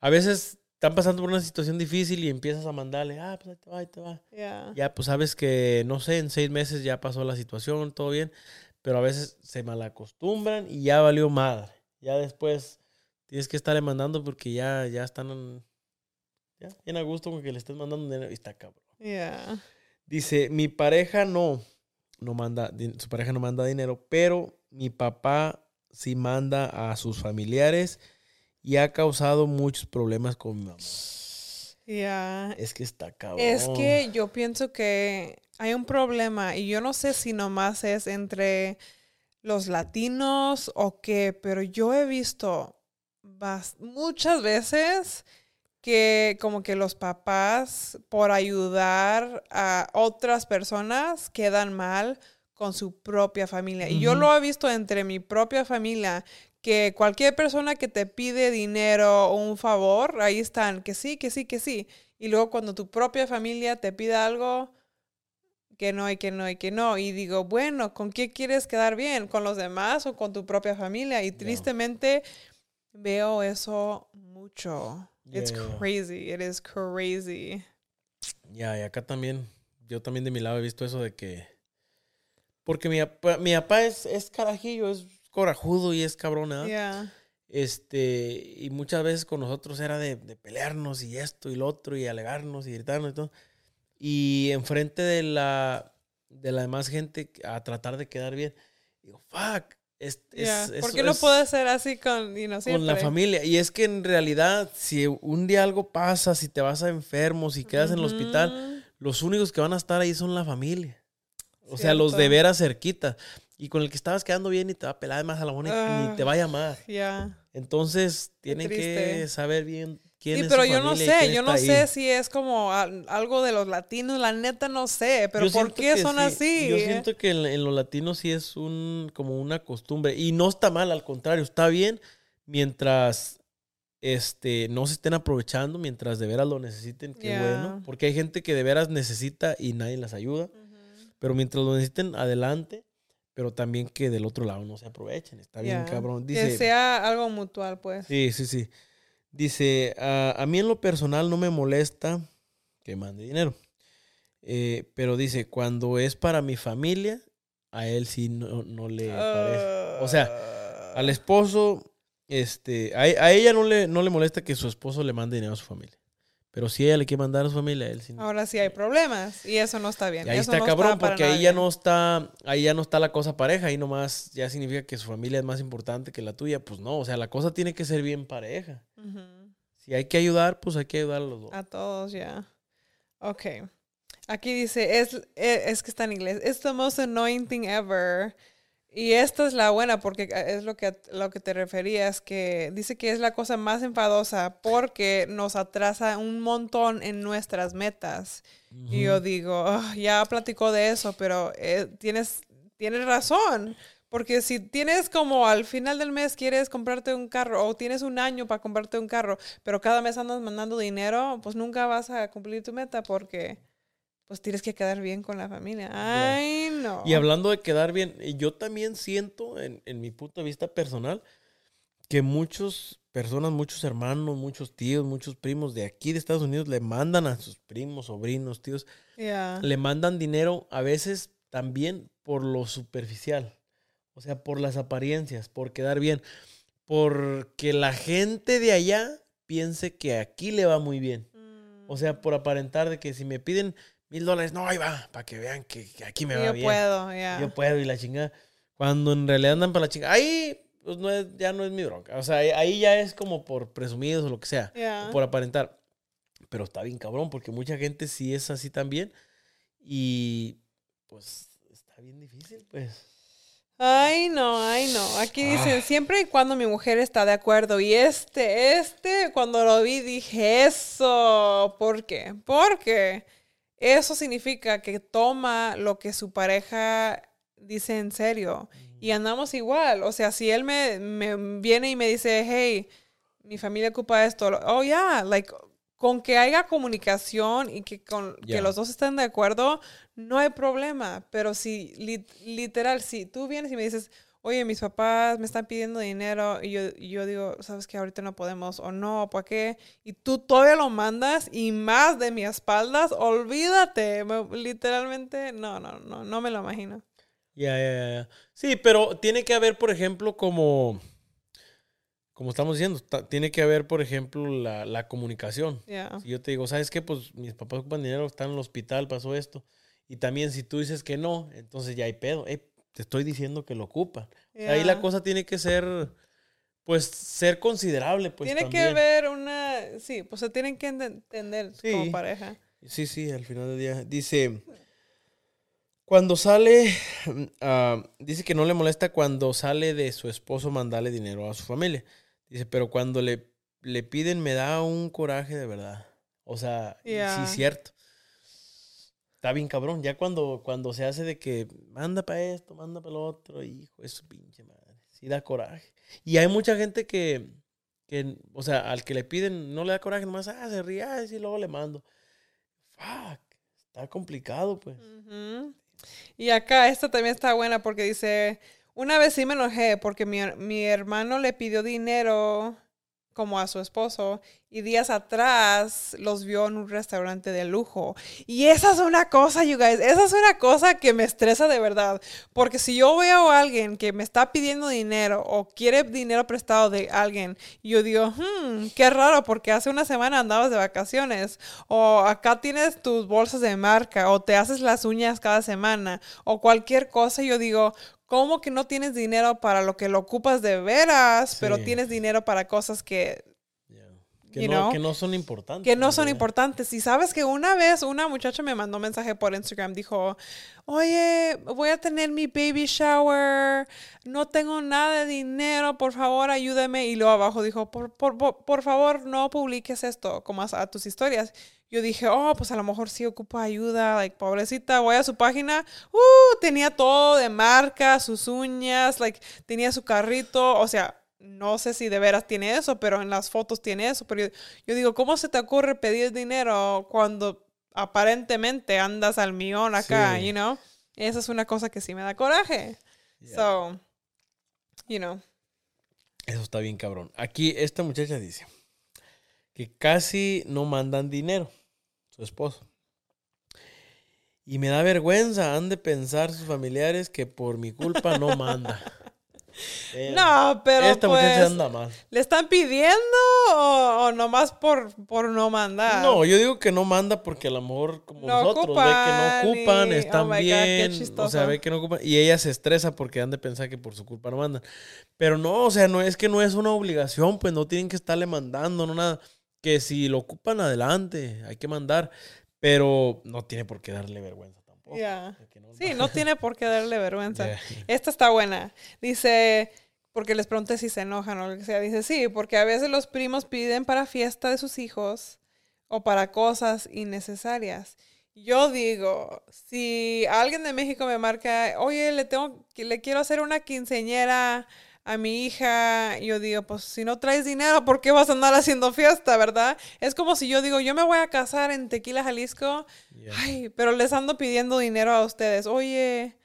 a veces están pasando por una situación difícil y empiezas a mandarle, ah, pues ahí te va, ahí te va. Ya. Ya, pues sabes que, no sé, en seis meses ya pasó la situación, todo bien, pero a veces se malacostumbran y ya valió madre. Ya después tienes que estarle mandando porque ya, ya están ya, bien a gusto con que le estés mandando dinero y está cabrón. Ya. Dice, mi pareja no, no manda, su pareja no manda dinero, pero mi papá sí manda a sus familiares y ha causado muchos problemas con mi mamá. Ya. Es que está cabrón. Es que yo pienso que hay un problema y yo no sé si nomás es entre los latinos o qué, pero yo he visto muchas veces que como que los papás por ayudar a otras personas quedan mal con su propia familia. Y yo lo he visto entre mi propia familia, que cualquier persona que te pide dinero o un favor, ahí están, que sí, que sí, que sí. Y luego cuando tu propia familia te pide algo, que no y que no y que no. Y digo, bueno, ¿con qué quieres quedar bien? ¿Con los demás o con tu propia familia? Y tristemente veo eso mucho. It's Yeah. crazy. It is crazy. Ya, y acá también, yo también de mi lado he visto eso de que... Porque mi papá, mi papá es, es carajillo, es corajudo y es cabrón, ¿verdad? Yeah. Este, y muchas veces con nosotros era de, de pelearnos y esto y lo otro y alegarnos y gritarnos y todo. Y enfrente de la, de la demás gente a tratar de quedar bien. Digo, fuck. Es, es- Yeah. ¿Por eso qué no es puede ser así con, you know, con la familia. Y es que en realidad, si un día algo pasa, si te vas a enfermo, si quedas en el hospital, los únicos que van a estar ahí son la familia. O sea, los de veras cerquita. Y con el que estabas quedando bien y te va a pelar más a la mano y Ah. te va a llamar. Yeah. Entonces, tienen que saber bien quién Sí, pero yo no sé, yo no ahí. sé si es como al- algo de los latinos, la neta no sé, pero Yo ¿por qué que son sí. así? Yo siento que en, en los latinos sí es un como una costumbre y no está mal, al contrario, está bien mientras este no se estén aprovechando, mientras de veras lo necesiten, qué Ya. bueno, porque hay gente que de veras necesita y nadie las ayuda, pero mientras lo necesiten adelante, pero también que del otro lado no se aprovechen, está bien Ya. cabrón. Que Dice, sea algo mutual, pues. Sí, sí, sí. Dice, "A- a mí en lo personal no me molesta que mande dinero. Eh, pero dice, cuando es para mi familia, a él sí no, no le parece. O sea, Ah. Al esposo, este, a, a ella no le, no le molesta que su esposo le mande dinero a su familia. Pero si ella le quiere mandar a su familia, a él sí. no. Ahora sí hay problemas y eso no está bien. Y ahí eso está no cabrón, porque ahí ya no está, ahí ya no está la cosa pareja, ahí nomás ya significa que su familia es más importante que la tuya. Pues no, o sea, la cosa tiene que ser bien pareja. Si hay que ayudar, pues hay que ayudar a los dos. A todos, ya. Ok. Aquí dice, es, e- es, que está en inglés. It's the most annoying thing ever. Y esta es la buena porque es lo que, lo que te referías, que dice que es la cosa más enfadosa porque nos atrasa un montón en nuestras metas. Y yo digo, "Ah, ya platicó de eso, pero eh, tienes, tienes razón. Porque si tienes como al final del mes quieres comprarte un carro o tienes un año para comprarte un carro, pero cada mes andas mandando dinero, pues nunca vas a cumplir tu meta porque pues tienes que quedar bien con la familia. Ay, no. Y hablando de quedar bien, yo también siento, en, en mi punto de vista personal, que muchas personas, muchos hermanos, muchos tíos, muchos primos de aquí de Estados Unidos le mandan a sus primos, sobrinos, tíos, le mandan dinero a veces también por lo superficial. O sea, por las apariencias, por quedar bien. Porque la gente de allá piense que aquí le va muy bien. O sea, por aparentar de que si me piden mil dólares, no, ahí va, para que vean que, que aquí me va yo bien. puedo, ya. Yo puedo y la chingada. Cuando en realidad andan para la chingada. Ahí pues no es, ya no es mi bronca. O sea, ahí- ya es como por presumidos o lo que sea. O Por aparentar. Pero está bien cabrón porque mucha gente sí es así también. Y pues está bien difícil, pues. Ay, no, ay, no. Aquí dicen, Ah. siempre y cuando mi mujer está de acuerdo. Y este, este, cuando lo vi, dije eso. ¿Por qué? Porque eso significa que toma lo que su pareja dice en serio. Y andamos igual. O sea, si él me, me viene y me dice, hey, mi familia ocupa esto. Oh, yeah, like, con que haya comunicación y que, con, que los dos estén de acuerdo, no hay problema. Pero si, lit- literal, si tú vienes y me dices, oye, mis papás me están pidiendo dinero y yo, yo digo, sabes que ahorita no podemos o no, ¿para qué? Y tú todavía lo mandas y más de mis espaldas, olvídate. Me- literalmente, no, no, no, no me lo imagino. Ya, ya, ya, ya. Sí, pero tiene que haber, por ejemplo, como. Como estamos diciendo, tiene que haber, por ejemplo, la, la comunicación. Si yo te digo, ¿sabes qué? Pues mis papás ocupan dinero, están en el hospital, pasó esto. Y también si tú dices que no, entonces ya hay pedo. Te estoy diciendo que lo ocupan. Ahí la cosa tiene que ser, pues ser considerable, pues Tiene que haber una, sí, pues se tienen que enten- entender como pareja. Sí, sí, al final del día. Dice, cuando sale, ah, dice que no le molesta cuando sale de su esposo mandarle dinero a su familia. Dice, pero cuando le, le piden me da un coraje de verdad. O sea, sí, cierto. Está bien cabrón. Ya cuando, cuando se hace de que manda para esto, manda para lo otro, hijo, es su pinche madre. Sí da coraje. Y hay mucha gente que, que, o sea, al que le piden no le da coraje, nomás, ah, se ríe, ah, sí, luego le mando. Fuck, está complicado, pues. Y acá esta también está buena porque dice, una vez sí me enojé porque mi, mi hermano le pidió dinero como a su esposo y días atrás los vio en un restaurante de lujo. Y esa es una cosa, you guys, esa es una cosa que me estresa de verdad. Porque si yo veo a alguien que me está pidiendo dinero o quiere dinero prestado de alguien, yo digo, hmm, qué raro porque hace una semana andabas de vacaciones o acá tienes tus bolsas de marca o te haces las uñas cada semana o cualquier cosa, yo digo, ¿cómo que no tienes dinero para lo que lo ocupas de veras, pero tienes dinero para cosas que. Que, You no, know, que no son importantes. que no son importantes. Y sabes que una vez una muchacha me mandó un mensaje por Instagram, dijo, oye, voy a tener mi baby shower, no tengo nada de dinero, por favor ayúdame. Y luego abajo dijo, por, por, por, por favor no publiques esto como a, a tus historias. Yo dije, oh, pues a lo mejor sí ocupa ayuda, like, pobrecita, voy a su página, uh, tenía todo de marca, sus uñas, like, tenía su carrito, o sea, no sé si de veras tiene eso, pero en las fotos tiene eso. Pero yo, yo digo, ¿cómo se te ocurre pedir dinero cuando aparentemente andas al millón acá, Sí. you know? Esa es una cosa que sí me da coraje. So, you know. Eso está bien cabrón. Aquí esta muchacha dice que casi no mandan dinero, su esposo. Y me da vergüenza, han de pensar sus familiares que por mi culpa no manda. Eh, No, pero Esta muchacha pues, anda mal. ¿le están pidiendo o, o nomás por, por no mandar? No, yo digo que no manda porque a lo mejor como No nosotros ve que no ocupan y- están oh God, qué bien, o sea, ve que no ocupan y ella se estresa porque han de pensar que por su culpa no mandan. Pero no, o sea, no es que no es una obligación, pues no tienen que estarle mandando, no nada. Que si lo ocupan adelante, hay que mandar, pero no tiene por qué darle vergüenza no- Sí, no tiene por qué darle vergüenza. Esta está buena. Dice, porque les pregunté si se enojan o lo que sea. Dice, sí, porque a veces los primos piden para fiesta de sus hijos o para cosas innecesarias. Yo digo, si alguien de México me marca, oye, le tengo, le quiero hacer una quinceñera a mi hija, yo digo, pues si no traes dinero, ¿por qué vas a andar haciendo fiesta, verdad? Es como si yo digo, yo me voy a casar en Tequila, Jalisco, ay, pero les ando pidiendo dinero a ustedes. Oye,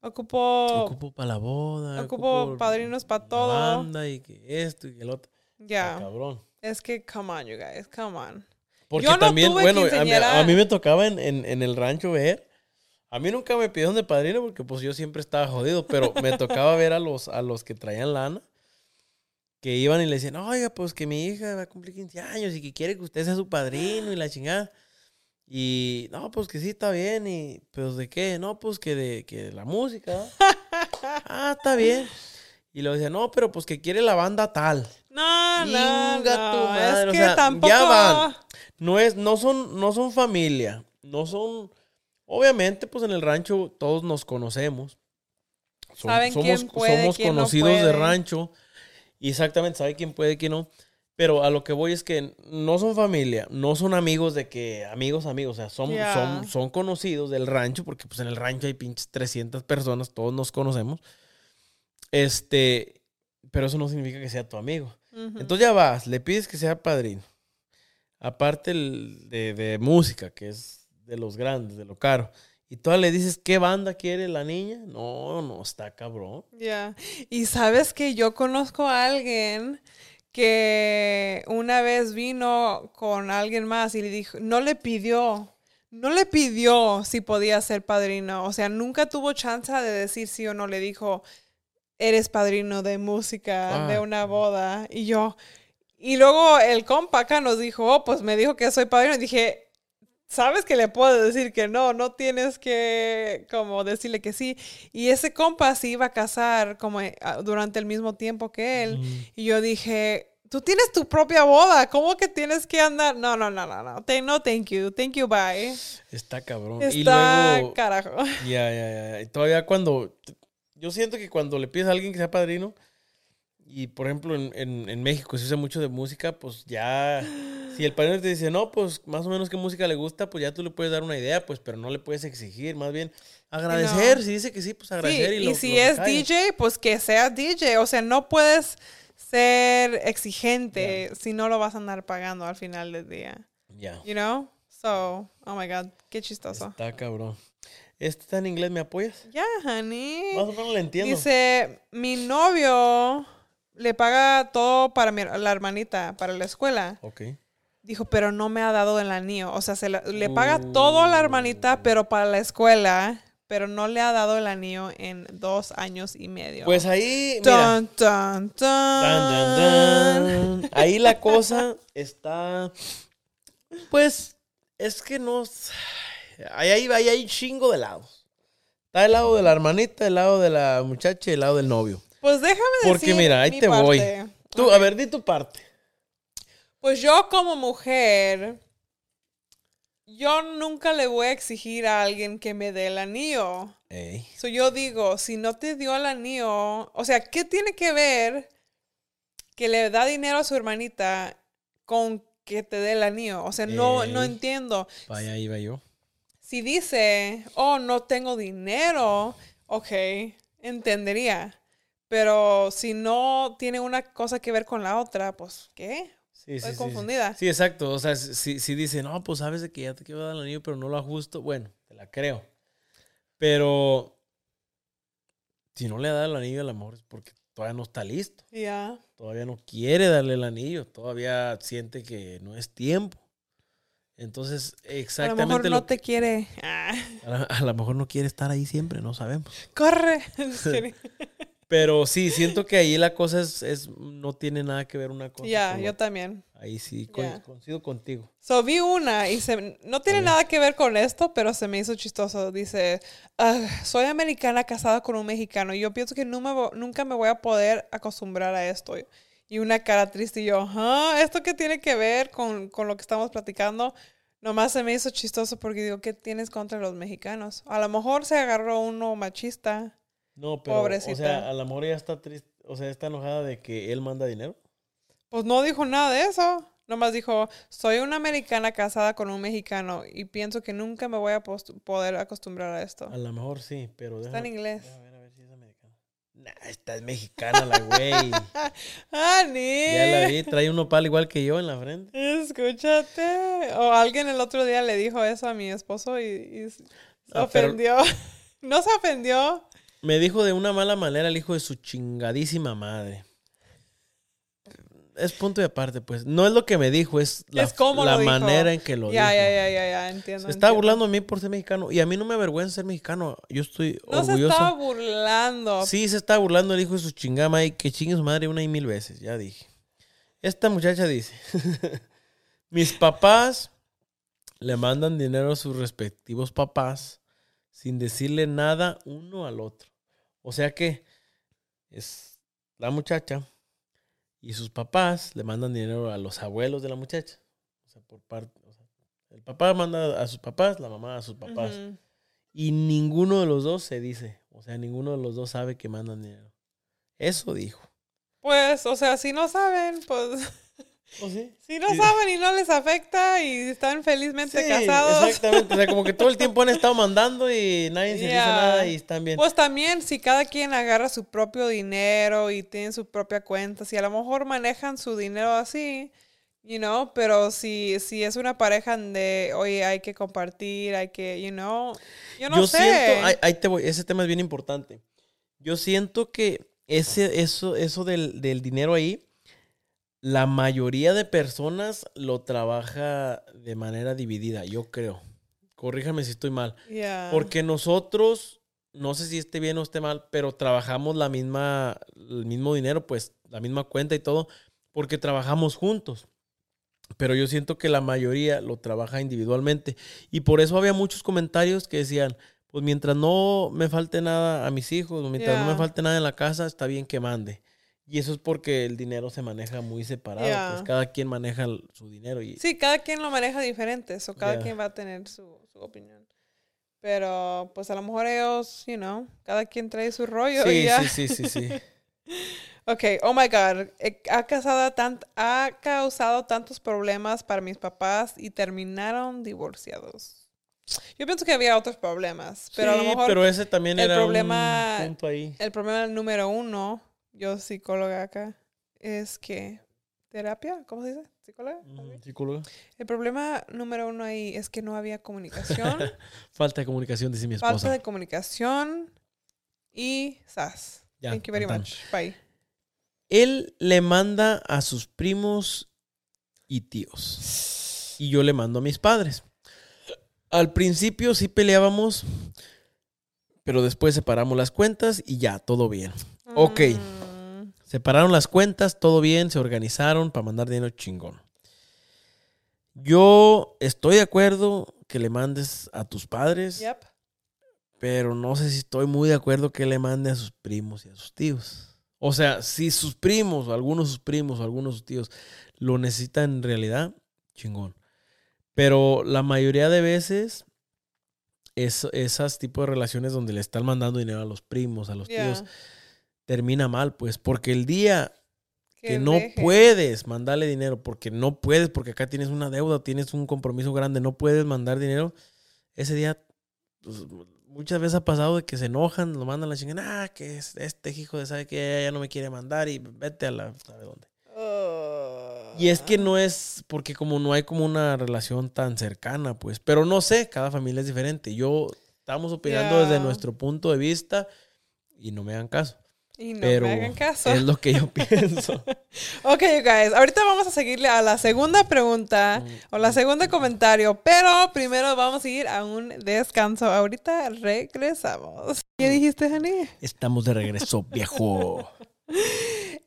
ocupo, Ocupo para la boda. ocupo padrinos pa' la todo. banda y que esto y que el otro. ya, cabrón. es que, come on, you guys, come on. Porque Yo no también, tuve bueno, a mí, a mí me tocaba en, en- en el rancho ver. A mí nunca me pidieron de padrino porque pues yo siempre estaba jodido, pero me tocaba ver a los, a los que traían lana, que iban y le decían, oiga, pues que mi hija va a cumplir 15 años y que quiere que usted sea su padrino y la chingada. Y no, pues que sí está bien. Y pues de qué, no, pues que de, que de la música. ah, está bien. Y luego decía, no, pero pues que quiere la banda tal. No, no, Chinga tu no, madre, es que sea, ya tampoco... van. No es, no son, no son familia. No son. Obviamente, pues en el rancho todos nos conocemos. Som- Saben somos quién puede, somos quién no conocidos de rancho. Y exactamente sabe quién puede, quién no. Pero a lo que voy es que no son familia, no son amigos de que amigos, amigos, o sea, son, son, son conocidos del rancho, porque pues en el rancho hay pinches 300 personas, todos nos conocemos. Este, pero eso no significa que sea tu amigo. Entonces ya vas, le pides que sea padrino. Aparte el de, de música, que es de los grandes, de lo caro. Y tú le dices, ¿qué banda quiere la niña? No, no, está cabrón. Ya. Y sabes que yo conozco a alguien que una vez vino con alguien más y le dijo, no le pidió, no le pidió si podía ser padrino. O sea, nunca tuvo chance de decir sí o no. Le dijo, eres padrino de música, de Ah. una boda. Y yo, y luego el compa acá nos dijo, oh, pues me dijo que soy padrino. Y dije, sabes que le puedo decir que no, no tienes que como decirle que sí. Y ese compa se iba a casar como eh, ah, durante el mismo tiempo que él. Mm. Y yo dije, tú tienes tu propia boda, ¿cómo que tienes que andar? No, no, no, no, no, no, thank you, thank you, bye. Está cabrón. y Está luego, carajo. ya, ya, ya. Y todavía cuando, yo siento que cuando le pides a alguien que sea padrino, y por ejemplo en, en, en México se usa mucho de música, pues ya, si el padrino te dice, no, pues más o menos qué música le gusta, pues ya tú le puedes dar una idea, pues, pero no le puedes exigir, más bien agradecer, si dice que sí, pues Sí, agradecer. y, y lo- si lo que es. DJ, pues que sea DJ. O sea, no puedes ser exigente si no lo vas a andar pagando al final del día. Ya, You know? So, oh my God, qué chistoso. está cabrón. ¿Este está en inglés? ¿Me apoyas? Ya, honey. Más o menos le entiendo. Dice, mi novio le paga todo para mi- la hermanita, para la escuela. Ok. Dijo, pero no me ha dado el anillo. O sea, se le paga todo a la Uh. hermanita, pero para la escuela. Pero no le ha dado el anillo en dos años y medio. Pues ahí, mira. Dun, dun, dun. Ahí la cosa está. Pues es que no. Ahí hay, ahí hay chingo de lados. Está el lado de la hermanita, el lado de la muchacha y el lado del novio. Pues déjame decir Porque mira, ahí mi te voy. Tú, a ver, di tu parte. Pues yo como mujer, yo nunca le voy a exigir a alguien que me dé el anillo. Ey. So yo digo, si no te dio el anillo, o sea, ¿qué tiene que ver que le da dinero a su hermanita con que te dé el anillo? O sea, no, no entiendo. Vaya, ahí va yo. Si dice, oh, no tengo dinero, ok, entendería. Pero si no tiene una cosa que ver con la otra, pues, ¿qué? Sí, Estoy sí, sí, confundida. Sí, exacto. O sea, si, si dice, no, pues sabes de que ya te quiero dar el anillo, pero no lo ajusto, bueno, te la creo. Pero si no le da el anillo, a lo mejor es porque todavía no está listo. Ya. Todavía no quiere darle el anillo. Todavía siente que no es tiempo. Entonces, A lo exactamente mejor lo no te quiere. Ah, a, la- a lo mejor no quiere estar ahí siempre, no sabemos. corre. Pero sí, siento que ahí la cosa es, es no tiene nada que ver una cosa. Ya, yo también. Ahí sí, coincido contigo. So vi una y se, no tiene nada que ver con esto, pero se me hizo chistoso. Dice, "Ah, soy americana casada con un mexicano y yo pienso que no me nunca me voy a poder acostumbrar a esto. Y una cara triste y yo, "Ah, ¿esto qué tiene que ver con, con lo que estamos platicando? Nomás se me hizo chistoso porque digo, ¿qué tienes contra los mexicanos? A lo mejor se agarró uno machista. No, pero, o Pobrecita. sea, a lo mejor ella está triste, o sea, está enojada de que él manda dinero. Pues no dijo nada de eso. Nomás dijo, soy una americana casada con un mexicano y pienso que nunca me voy a poder acostumbrar a esto. A lo mejor sí, pero Está en déjame- inglés. déjame ver a ver si es americana. Nah, esta es mexicana la güey. ¡Ah, ya la vi, trae un nopal igual que yo en la frente. Escúchate. O alguien el otro día le dijo eso a mi esposo y, y se Ah, pero- ofendió. no se ofendió. Me dijo de una mala manera el hijo de su chingadísima madre. Es punto de aparte, pues. No es lo que me dijo, es la, Es cómo la manera en que lo Ya, dijo. ya, ya, ya, ya, entiendo. Se entiendo. burlando de mí por ser mexicano. Y a mí no me avergüenza ser mexicano. Yo estoy No se orgulloso. estaba burlando. Sí, se está burlando el hijo de su chingama y que chingue su madre una y mil veces, ya dije. Esta muchacha dice, mis papás le mandan dinero a sus respectivos papás sin decirle nada uno al otro. O sea que es la muchacha y sus papás le mandan dinero a los abuelos de la muchacha. O sea, por parte, o sea, el papá manda a sus papás, la mamá a sus papás. Y ninguno de los dos se dice. O sea, ninguno de los dos sabe que mandan dinero. Eso dijo. Pues, o sea, si no saben, pues... ¿Oh, sí? Si no Sí. saben y no les afecta y están felizmente Sí, casados, exactamente. O sea, como que todo el tiempo han estado mandando y nadie se dice Ya. nada y están bien. pues también si cada quien agarra su propio dinero y tienen su propia cuenta, si a lo mejor manejan su dinero así, you know, pero si, si es una pareja de, oye, hay que compartir, hay que, you know, yo no sé. siento, ahí, ahí te voy, ese tema es bien importante. Yo siento que ese, eso, eso del, del dinero ahí, la mayoría de personas lo trabaja de manera dividida, yo creo. Corríjame si estoy mal. Yeah. Porque nosotros, no sé si esté bien o esté mal, pero trabajamos la misma, el mismo dinero, pues la misma cuenta y todo, porque trabajamos juntos. Pero yo siento que la mayoría lo trabaja individualmente. Y por eso había muchos comentarios que decían, pues mientras no me falte nada a mis hijos, mientras no me falte nada en la casa, está bien que mande. Y eso es porque el dinero se maneja muy separado. Yeah. Pues cada quien maneja su dinero. Y, Sí, cada quien lo maneja diferente, o cada Yeah. quien va a tener su, su opinión. Pero, pues a lo mejor ellos, you know, cada quien trae su rollo y sí, ya. sí, sí, sí, sí. Ok, oh my God, eh, ha causado, tant- ha causado tantos problemas para mis papás y terminaron divorciados. Yo pienso que había otros problemas, pero a lo Sí, mejor pero ese también el era problema- un punto ahí. el problema número uno, yo psicóloga acá, es que terapia, ¿cómo se dice? ¿Psicóloga? Mm, psicólogo. El problema número uno ahí es que no había comunicación, Falta de comunicación, dice mi esposa. falta de comunicación y sas. Ya, Thank you very much. Bye. Él le manda a sus primos y tíos. Y yo le mando a mis padres. Al principio sí peleábamos, pero después separamos las cuentas y ya, todo bien. Ok. Separaron las cuentas, todo bien, se organizaron para mandar dinero chingón. Yo estoy de acuerdo que le mandes a tus padres, yep. pero no sé si estoy muy de acuerdo que le mande a sus primos y a sus tíos. O sea, si sus primos, o algunos de sus primos, o algunos de sus tíos lo necesitan en realidad, chingón. Pero la mayoría de veces, es, esas tipos de relaciones donde le están mandando dinero a los primos, a los Yeah. tíos, termina mal, pues, porque el día que, Que no deje. puedes mandarle dinero, porque no puedes, porque acá tienes una deuda, tienes un compromiso grande, no puedes mandar dinero, ese día, pues, muchas veces ha pasado de que se enojan, lo mandan a la chingada, ah, que es este hijo de sabe que ya no me quiere mandar y vete a la, sabe dónde. Y es que no es, porque como no hay como una relación tan cercana, pues, pero no sé, cada familia es diferente. Yo estamos opinando desde nuestro punto de vista y no me hagan caso. Y no pero me hagan caso. es lo que yo pienso. Ok, you guys, ahorita vamos a seguirle a la segunda pregunta o la segunda comentario, pero primero vamos a ir a un descanso. Ahorita regresamos. ¿Qué dijiste, Honey? Estamos de regreso, viejo.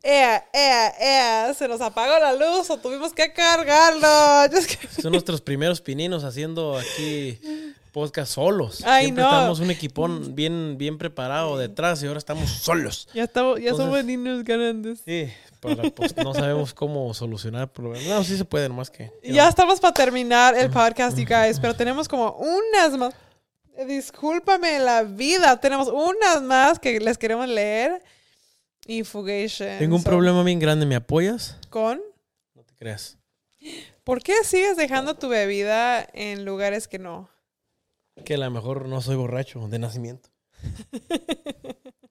Ea, ea, ea, se nos apagó la luz o tuvimos que cargarlo. Son nuestros primeros pininos haciendo aquí podcast solos. Ay, Siempre no. estamos un equipón bien, bien preparado detrás y ahora estamos solos. Ya, estamos, ya somos niños grandes. Sí, pero pues no sabemos cómo solucionar problemas. No, sí se puede, nomás que. Ya estamos para terminar el podcast, you guys, pero tenemos como unas más. Eh, Discúlpame la vida, tenemos unas más que les queremos leer. Y Fugation. Tengo un So, problema bien grande, ¿me apoyas? ¿Con? No te creas. ¿Por qué sigues dejando tu bebida en lugares que no? Que a lo mejor no soy borracho de nacimiento.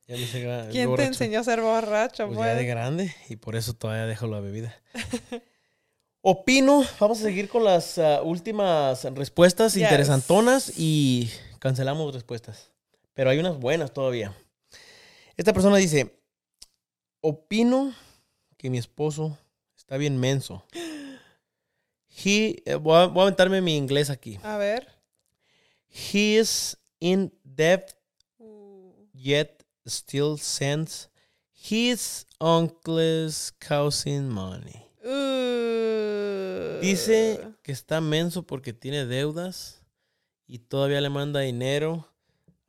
Ya me hice gra- ¿Quién te enseñó a ser borracho? Pues pues? ya de grande y por eso todavía dejo la bebida. Opino, vamos a seguir con las ah, últimas respuestas Yes. interesantonas y cancelamos respuestas. Pero hay unas buenas todavía. Esta persona dice, opino que mi esposo está bien menso. He, eh, voy, a, voy a aventarme mi inglés aquí. A ver. He is in debt yet still sends his uncle's cousin money. uh. Dice que está menso porque tiene deudas y todavía le manda dinero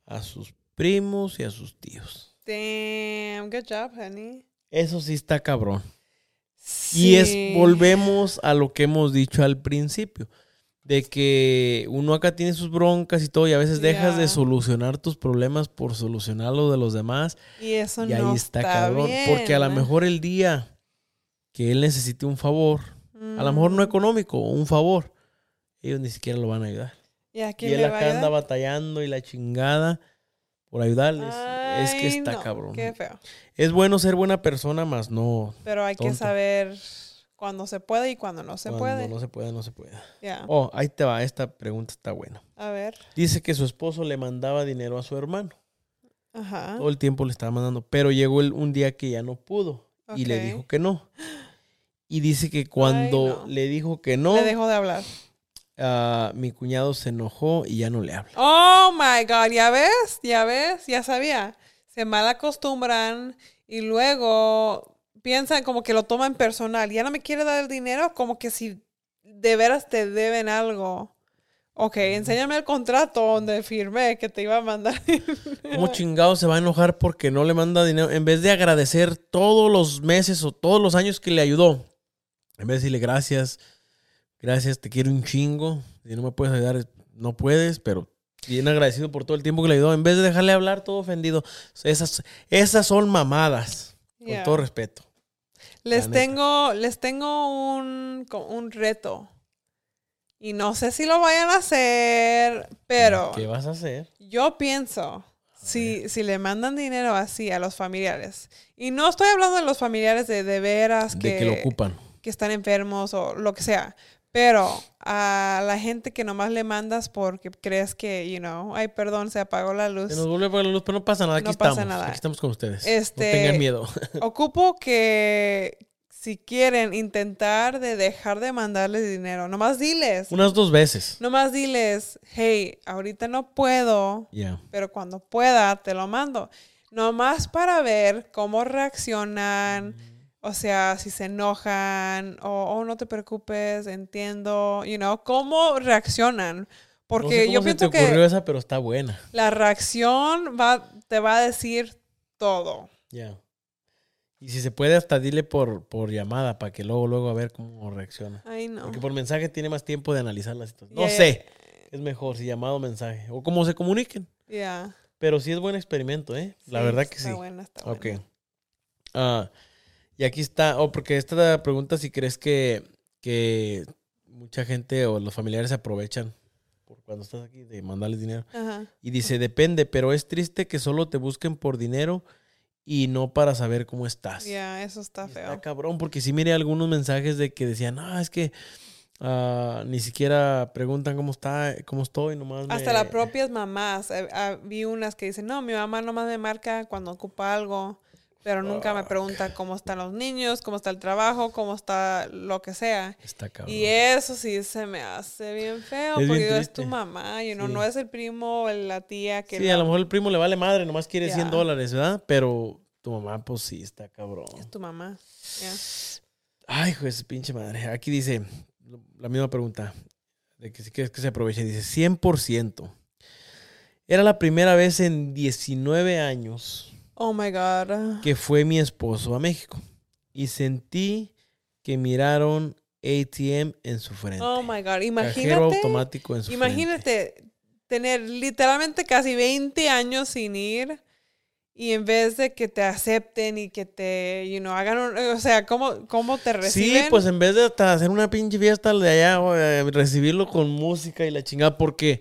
a sus primos y a sus tíos. Damn, good job, honey. Eso sí está cabrón. Y es, Sí. volvemos a lo que hemos dicho al principio, de que uno acá tiene sus broncas y todo, y a veces dejas de solucionar tus problemas por solucionar lo de los demás. Y eso Y ahí no está, está cabrón. bien. Porque a lo mejor el día que él necesite un favor, a lo mejor no Mm. económico, un favor, ellos ni siquiera lo van a ayudar. ¿Y a Y quién él acá anda batallando y la chingada por ayudarles. es que está no, cabrón. Qué feo. Es bueno ser buena persona, más no. Pero hay que saber cuando se puede y cuando no se cuando puede. No se puede, no se puede. Ya. Oh, ahí te va. Esta pregunta está buena. A ver. Dice que su esposo le mandaba dinero a su hermano. Ajá. Todo el tiempo le estaba mandando. Pero llegó el- un día que ya no pudo. Y le dijo que no. Y dice que cuando no. le dijo que no, Le dejó de hablar. ah, mi cuñado se enojó y ya no le habla. Oh my God, ya ves, ya ves, ya sabía. Se mal acostumbran y luego piensan como que lo toman personal. Ya no me quiere dar el dinero, como que si de veras te deben algo. Ok, enséñame el contrato donde firmé que te iba a mandar. ¿Cómo chingado se va a enojar porque no le manda dinero? En vez de agradecer todos los meses o todos los años que le ayudó, en vez de decirle gracias, gracias, te quiero un chingo, si no me puedes ayudar, no puedes, pero bien agradecido por todo el tiempo que le ayudó, en vez de dejarle hablar todo ofendido, esas, esas son mamadas, Yeah. con todo respeto. Les tengo, les tengo un, un reto. Y no sé si lo vayan a hacer, pero ¿Qué vas a hacer? yo pienso, si, si le mandan dinero así a los familiares, y no estoy hablando de los familiares de, de veras De que lo ocupan. que están enfermos o lo que sea. Pero a la gente que nomás le mandas porque crees que, you know, ay, perdón, se apagó la luz. Se nos vuelve a apagar la luz, pero no pasa nada, aquí No pasa estamos. nada. Aquí estamos con ustedes. Este- No tengan miedo. Ocupo que si quieren intentar de dejar de mandarles dinero, nomás diles. Unas dos veces. Nomás diles, hey, ahorita no puedo, pero cuando pueda te lo mando. Nomás para ver cómo reaccionan, o sea, si se enojan, o oh, no te preocupes, entiendo, you know, cómo reaccionan. No Porque sé cómo yo se pienso te ocurrió que esa, pero está buena. la reacción va, te va a decir todo. Ya. Y si se puede, hasta dile por, por llamada para que luego, luego a ver cómo reacciona. Ay, no. Porque por mensaje tiene más tiempo de analizar la situación. No sé. Es mejor si llamado o mensaje. O cómo se comuniquen. Ya. Pero sí es buen experimento, ¿eh? La verdad que está sí. buena, está Ok. buena. Ah, y aquí está, oh, porque esta pregunta si crees que, que mucha gente o los familiares se aprovechan por cuando estás aquí de mandarles dinero. Ajá. Y dice, depende, pero es triste que solo te busquen por dinero y no para saber cómo estás. Ya, eso está feo. Está cabrón, porque sí miré algunos mensajes de que decían, no, es que ah, ni siquiera preguntan cómo está, cómo estoy, nomás me-". Hasta las propias mamás. eh, ah, vi unas que dicen, no, mi mamá nomás me marca cuando ocupa algo, pero nunca me pregunta cómo están los niños, cómo está el trabajo, cómo está lo que sea. Está cabrón. Y eso sí se me hace bien feo, Es bien porque digo, es tu mamá, know, Sí. no es el primo o la tía que Sí, la- a lo mejor el primo le vale madre, nomás quiere 100 Ya. dólares, ¿verdad? Pero tu mamá, pues sí, está cabrón. es tu mamá. ya. Ay, hijo de su pinche madre. Aquí dice la misma pregunta. De que si quieres que se aproveche. Dice 100%. Era la primera vez en 19 años Oh my God. que fue mi esposo a México. Y sentí que miraron ATM en su frente. Oh my God. Cajero Imagínate. automático en su frente. Imagínate tener literalmente casi 20 años sin ir y en vez de que te acepten y que te, you know, hagan un, o sea, ¿cómo, cómo te reciben? Sí, pues en vez de hasta hacer una pinche fiesta de allá, eh, recibirlo con música y la chingada, porque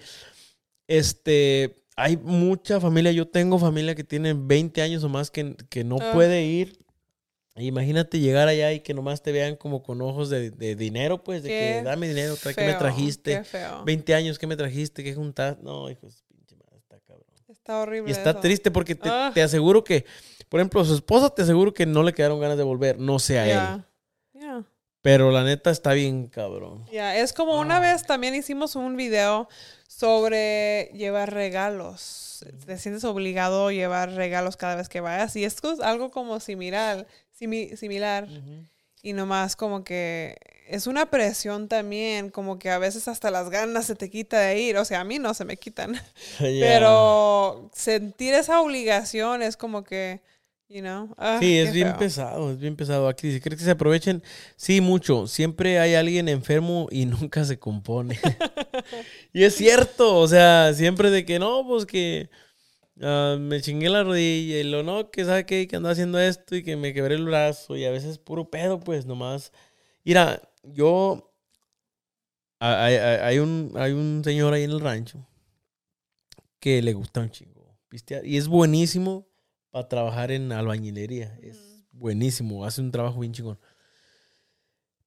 este hay mucha familia, yo tengo familia que tiene 20 años o más que, que no Ah. puede ir. Imagínate llegar allá y que nomás te vean como con ojos de, de dinero, pues, de Qué que dame dinero, trae, ¿qué me Feo, trajiste? Qué feo. 20 años, ¿qué me trajiste? ¿Qué juntaste? No, hijo de su pinche madre, está cabrón. Está horrible. Y está eso. triste porque te, Ah. te aseguro que, por ejemplo, su esposa te aseguro que no le quedaron ganas de volver, no sé a él. Ya. Pero la neta está bien cabrón. Ya, es como una vez también hicimos un video sobre llevar regalos. Te sientes obligado a llevar regalos cada vez que vayas. Y esto es algo como similar, simi- similar. Y nomás como que es una presión también, como que a veces hasta las ganas se te quita de ir. O sea, a mí no se me quitan. Pero sentir esa obligación es como que, you know. ah, Sí, es bien feo. pesado, es bien pesado. Aquí dice, ¿crees que se aprovechen? Sí, mucho. Siempre hay alguien enfermo y nunca se compone. y es cierto, o sea, siempre de que no, pues que ah, me chingué la rodilla y lo no, que sabe qué, que ando haciendo esto y que me quebré el brazo y a veces puro pedo, pues nomás. Mira, yo, a- hay, hay- hay un, hay un señor ahí en el rancho que le gusta un chingo pistear y es buenísimo para trabajar en albañilería. Es buenísimo, hace un trabajo bien chingón.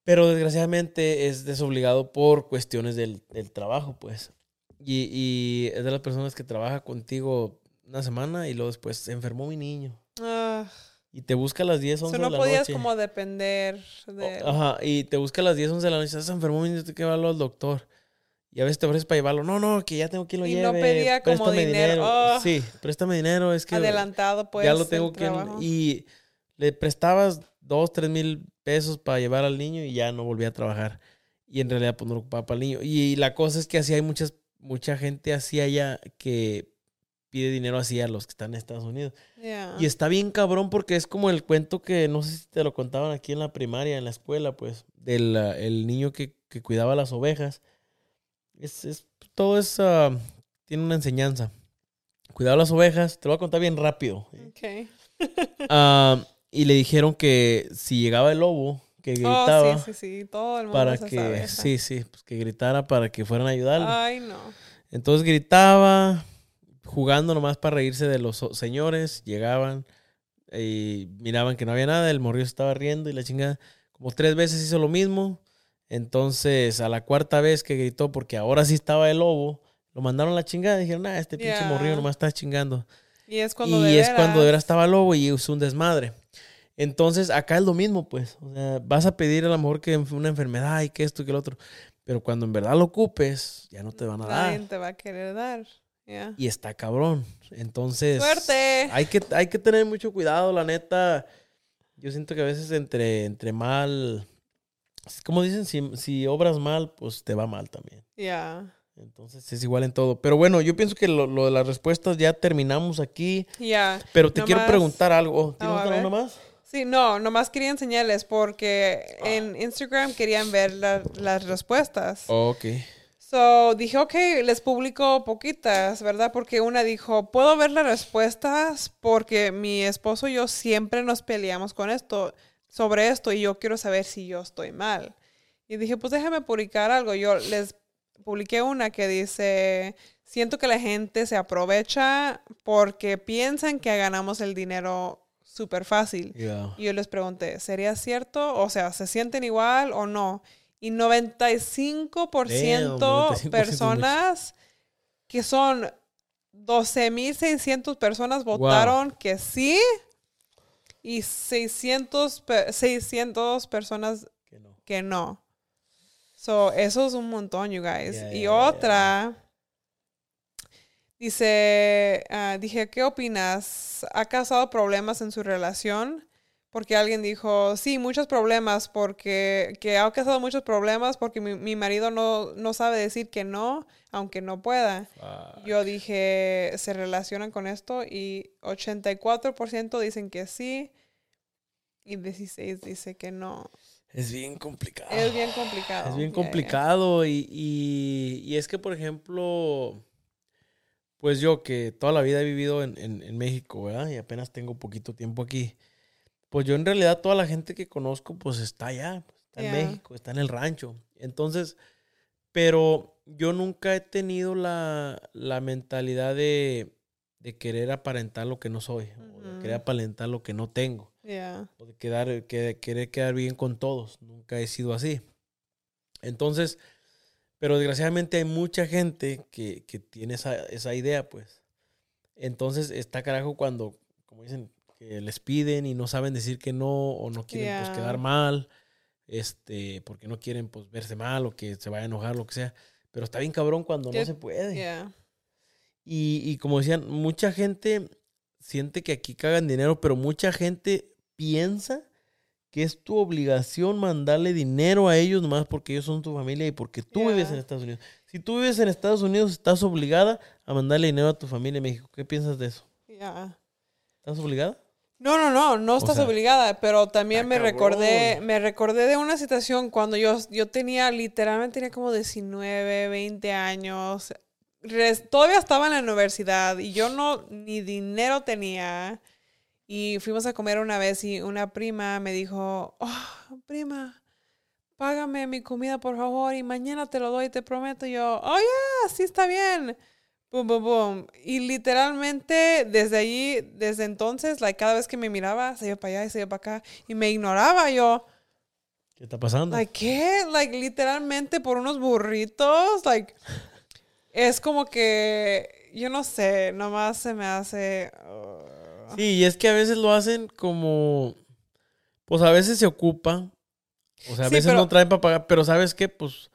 Pero desgraciadamente es desobligado por cuestiones del, del trabajo, pues. Y, y es de las personas que trabaja contigo una semana y luego después se enfermó mi niño. Ah, Y te busca a las 10, 11 eso de no la podías noche. como depender de... Ajá, y te busca a las 10, 11 de la noche. Se enfermó mi niño, tengo que llevarlo al doctor. Y a veces te ofreces para llevarlo. No, no, que ya tengo que lo Y lleve. no pedía como préstame dinero. Ah. Sí, préstame dinero. Es que adelantado, pues. ya lo tengo que... trabajo. Y le prestabas dos, tres mil pesos para llevar al niño y ya no volvía a trabajar. Y en realidad, pues no lo ocupaba para el niño. Y la cosa es que así hay muchas, mucha gente así allá que pide dinero así a los que están en Estados Unidos. Yeah. Y está bien cabrón porque es como el cuento que no sé si te lo contaban aquí en la primaria, en la escuela, pues, del el niño que, que cuidaba las ovejas. Es, es- todo es, ah, tiene una enseñanza. Cuidaba las ovejas, te lo voy a contar bien rápido. Okay. Ah, y le dijeron que si llegaba el lobo, que gritaba Oh, sí, sí, sí. Todo el mundo para se que, sabe sí, sí, pues que gritara para que fueran a ayudarle. Ay, no. Entonces gritaba, jugando nomás para reírse de los señores. Llegaban y miraban que no había nada. El morrillo se estaba riendo y la chingada. Como tres veces hizo lo mismo. Entonces, a la cuarta vez que gritó, porque ahora sí estaba el lobo, lo mandaron a la chingada. Dijeron, ah, este pinche morrillo nomás está chingando. Y es cuando y de es cuando de veras- estaba el lobo y es un desmadre. Entonces, acá es lo mismo, pues. O sea, vas a pedir a lo mejor que una enfermedad y que esto y que lo otro. Pero cuando en verdad lo ocupes, ya no te van a dar. Nadie te va a querer dar. Yeah. Y está cabrón. Entonces. Suerte. Hay que, hay que tener mucho cuidado, la neta. Yo siento que a veces entre, entre mal. Como dicen, si, si obras mal, pues te va mal también. Yeah. Entonces es igual en todo. Pero bueno, yo pienso que lo, lo de las respuestas ya terminamos aquí. Yeah. Pero te quiero preguntar algo. ¿Tienes a alguna ver. más? Sí, no, nomás quería enseñarles porque en Instagram querían ver la- las respuestas. Ok. So dije, ok, les publico poquitas, ¿verdad? Porque una dijo, puedo ver las respuestas porque mi esposo y yo siempre nos peleamos con esto, sobre esto, y yo quiero saber si yo estoy mal. Y dije, pues déjame publicar algo. Yo les publiqué una que dice, siento que la gente se aprovecha porque piensan que ganamos el dinero súper fácil. Y yo les pregunté, ¿sería cierto? O sea, ¿se sienten igual o no? Y 95%, Damn, 95% personas que son 12.600 personas votaron que sí y 600, pe- 600 personas Que no. que no. So, eso es un montón, you guys. Y otra dice, ah, dije, ¿qué opinas? ¿Ha causado problemas en su relación? Porque alguien dijo, sí, muchos problemas, porque que ha causado muchos problemas porque mi, mi marido no, no sabe decir que no, aunque no pueda. Fuck. Yo dije, ¿se relacionan con esto? Y 84% dicen que sí y 16 dice que no. Es bien complicado. Es bien complicado. Es bien complicado y, y- y es que, por ejemplo, pues yo que toda la vida he vivido en, en- en México, ¿verdad? Y apenas tengo poquito tiempo aquí. Pues yo en realidad toda la gente que conozco pues está allá, está en. México, está en el rancho. Entonces, pero yo nunca he tenido la, la mentalidad de, de querer aparentar lo que no soy, o de querer aparentar lo que no tengo o de quedar, que, querer quedar bien con todos. Nunca he sido así. Entonces, pero desgraciadamente hay mucha gente que, que tiene esa, esa idea, pues. Entonces está carajo cuando, como dicen, que les piden y no saben decir que no o no quieren pues quedar mal, este, porque no quieren pues verse mal o que se vaya a enojar, lo que sea. Pero está bien cabrón cuando no se puede. Y, y como decían, mucha gente siente que aquí cagan dinero, pero mucha gente piensa que es tu obligación mandarle dinero a ellos nomás porque ellos son tu familia y porque tú vives en Estados Unidos. Si tú vives en Estados Unidos, estás obligada a mandarle dinero a tu familia en México. ¿Qué piensas de eso? Ya. ¿Estás obligada? No, no, no, no estás sea, obligada, pero también me recordé, me recordé de una situación cuando yo, yo tenía, literalmente tenía como 19, 20 años. Res- todavía estaba en la universidad y yo no, ni dinero tenía. Y fuimos a comer una vez y una prima me dijo, oh, prima, págame mi comida por favor y mañana te lo doy, te prometo. Y yo, oh, ya, sí está bien. Boom, boom, boom. Y literalmente desde allí, desde entonces, like, cada vez que me miraba, se iba para allá y se iba para acá y me ignoraba. Yo, ¿Qué está pasando? like, ¿qué? Like, literalmente por unos burritos, like, es como que, yo no sé, nomás se me hace... uh, Sí, y es que a veces lo hacen como, pues a veces se ocupa, o sea, a Sí, veces pero- no traen para pagar, pero ¿sabes qué? Pues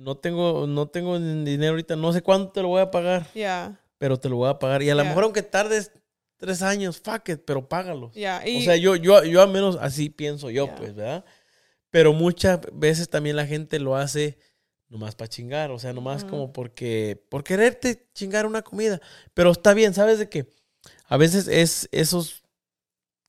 no tengo, no tengo dinero ahorita, no sé cuánto te lo voy a pagar, Ya, pero te lo voy a pagar. Y a lo mejor aunque tardes tres años, fuck it, pero págalo. ya. Y, O sea, yo, yo, yo al menos así pienso yo, pues, ¿verdad? Pero muchas veces también la gente lo hace nomás para chingar, o sea, nomás como porque, por quererte chingar una comida. Pero está bien, ¿sabes de qué? A veces es esos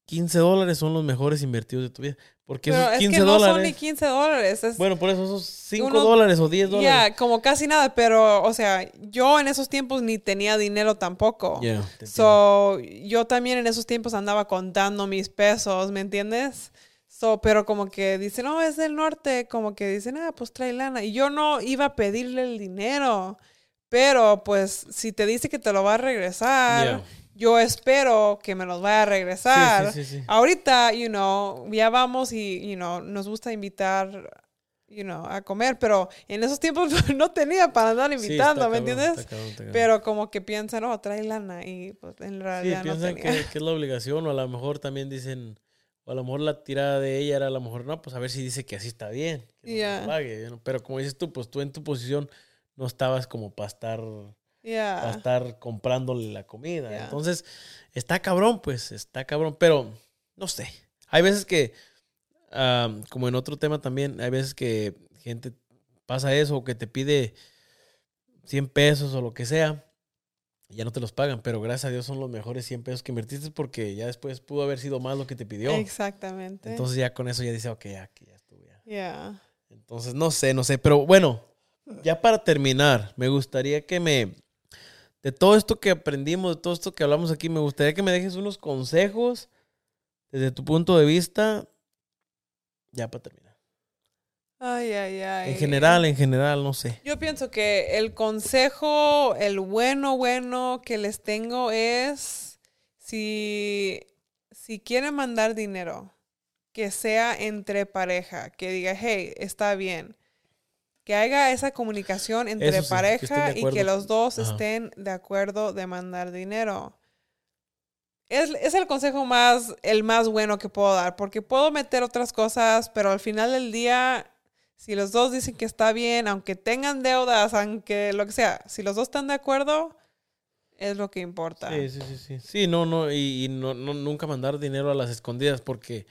15 dólares son los mejores invertidos de tu vida. Porque Pero esos es 15 que no dólares... son ni 15 dólares. Es, Bueno, por eso esos 5 Uno- dólares o 10 dólares. ya, como casi nada. Pero, o sea, yo en esos tiempos ni tenía dinero tampoco. Entiendo. So, yo también en esos tiempos andaba contando mis pesos, ¿me entiendes? So, pero como que dicen, no, es del norte, como que dicen, ah, pues trae lana. Y yo no iba a pedirle el dinero, pero pues si te dice que te lo va a regresar, Ya. Yo espero que me los vaya a regresar. Sí, sí, sí, sí. Ahorita, you know, ya vamos y, you know, nos gusta invitar, you know, a comer, pero en esos tiempos no tenía para andar Sí, invitando, ¿me cabrón, entiendes? está cabrón, está cabrón. Pero como que piensan, no, trae lana y pues en Sí, realidad no piensan tenía. que, que es la obligación, o a lo mejor también dicen, o a lo mejor la tirada de ella era a lo mejor, no, pues a ver si dice que así está bien, que pague, ¿no? Pero como dices tú, pues tú en tu posición no estabas como para estar, Ya. para estar comprándole la comida. Entonces, está cabrón, pues, está cabrón, pero no sé. Hay veces que, ah, como en otro tema también, hay veces que gente pasa eso, o que te pide 100 pesos o lo que sea, y ya no te los pagan, pero gracias a Dios son los mejores 100 pesos que invertiste porque ya después pudo haber sido más lo que te pidió. Exactamente. Entonces ya con eso ya dice, ok, aquí ya estuvo ya. Ya. Entonces no sé, no sé, pero bueno, ya para terminar, me gustaría que me, de todo esto que aprendimos, de todo esto que hablamos aquí, me gustaría que me dejes unos consejos desde tu punto de vista, ya para terminar. Ay, ay, ay. En general, en general, no sé. Yo pienso que el consejo, el bueno, bueno que les tengo es si, si quieren mandar dinero, que sea entre pareja, que diga, hey, está bien. Que haga esa comunicación entre que pareja y que los dos Ajá. estén de acuerdo de mandar dinero. Es, es el consejo más, el más bueno que puedo dar, porque puedo meter otras cosas, pero al final del día, si los dos dicen que está bien, aunque tengan deudas, aunque lo que sea, si los dos están de acuerdo, es lo que importa. Sí, sí, sí, sí. Sí, no, no, y, y no, no, nunca mandar dinero a las escondidas porque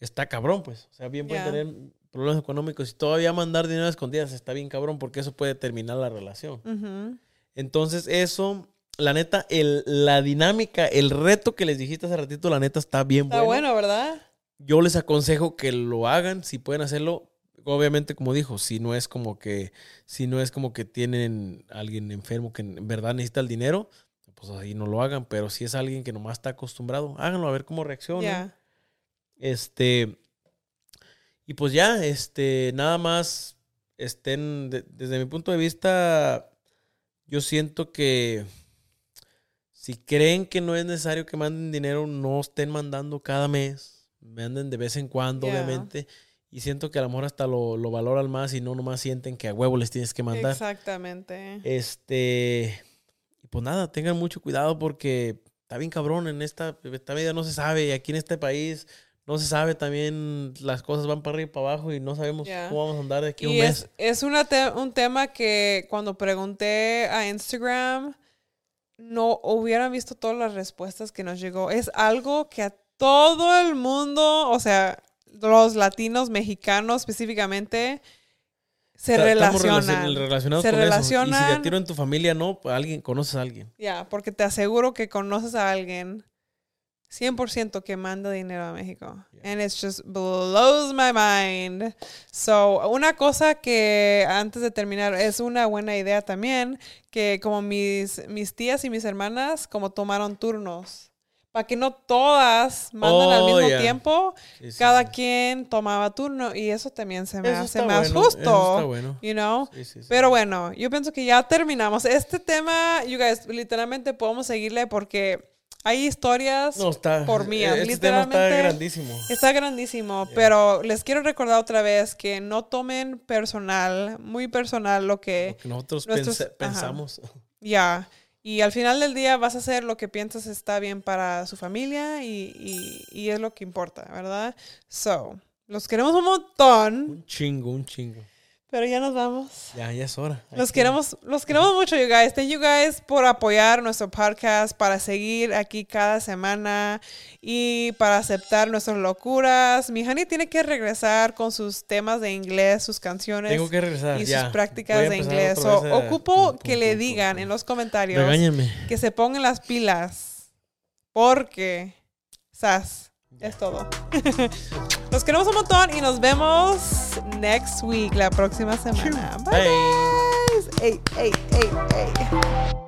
está cabrón, pues. O sea, bien pueden tener problemas económicos y todavía mandar dinero a escondidas está bien cabrón porque eso puede terminar la relación. Entonces, eso, la neta, el, la dinámica, el reto que les dijiste hace ratito, la neta está bien Está bueno, ¿verdad? Yo les aconsejo que lo hagan, si pueden hacerlo. Obviamente, como dijo, si no es como que, si no es como que tienen alguien enfermo que en verdad necesita el dinero, pues ahí no lo hagan. Pero si es alguien que nomás está acostumbrado, háganlo a ver cómo reacciona. Este. Y pues ya, este, nada más estén, de- desde mi punto de vista, yo siento que si creen que no es necesario que manden dinero, no estén mandando cada mes, manden de vez en cuando, obviamente. Y siento que a lo mejor hasta lo, lo valoran más y no nomás sienten que a huevo les tienes que mandar. Exactamente. Este, y pues nada, tengan mucho cuidado porque está bien cabrón en esta, esta vida no se sabe, y aquí en este país no se sabe también, las cosas van para arriba y para abajo y no sabemos cómo vamos a andar de aquí a un mes. es, es una te- un tema que cuando pregunté a Instagram, no hubieran visto todas las respuestas que nos llegó. Es algo que a todo el mundo, o sea, los latinos, mexicanos específicamente, se Está- relacionan. relacion- relacionados Se con eso. Y si relacionan. de tiro en tu familia no, pues alguien, conoces a alguien. Ya, porque te aseguro que conoces a alguien 100% que manda dinero a México. Yeah. And it just blows my mind. So, una cosa que antes de terminar es una buena idea también, que como mis, mis tías y mis hermanas como tomaron turnos. Para que no todas mandan al Oh, mismo yeah. tiempo, Sí, sí, cada sí. quien tomaba turno y eso también se me Eso hace más bueno, justo. eso está bueno. You know? Pero bueno, yo pienso que ya terminamos. Este tema, you guys, literalmente podemos seguirle porque hay historias. no, está, por mí, Este tema está literalmente- grandísimo. Está grandísimo, Yeah. pero les quiero recordar otra vez que no tomen personal, muy personal lo que Lo que nosotros nuestros- pensamos. ya. Y al final del día vas a hacer lo que piensas está bien para su familia y, y- y es lo que importa, ¿verdad? So, los queremos un montón. Un chingo, un chingo. Pero ya nos vamos. Ya, ya es hora. Los que- queremos, los queremos mucho, you guys. Thank you guys por apoyar nuestro podcast, para seguir aquí cada semana y para aceptar nuestras locuras. Mi honey tiene que regresar con sus temas de inglés, sus canciones Tengo que regresar. y ya. sus prácticas de inglés. So, a- ocupo pum, pum, que le digan en los comentarios que se pongan las pilas. Porque, sas, es todo. Los queremos un montón y nos vemos next week, la próxima semana. Bye. Hey. guys. Ey, ey, ey, ey.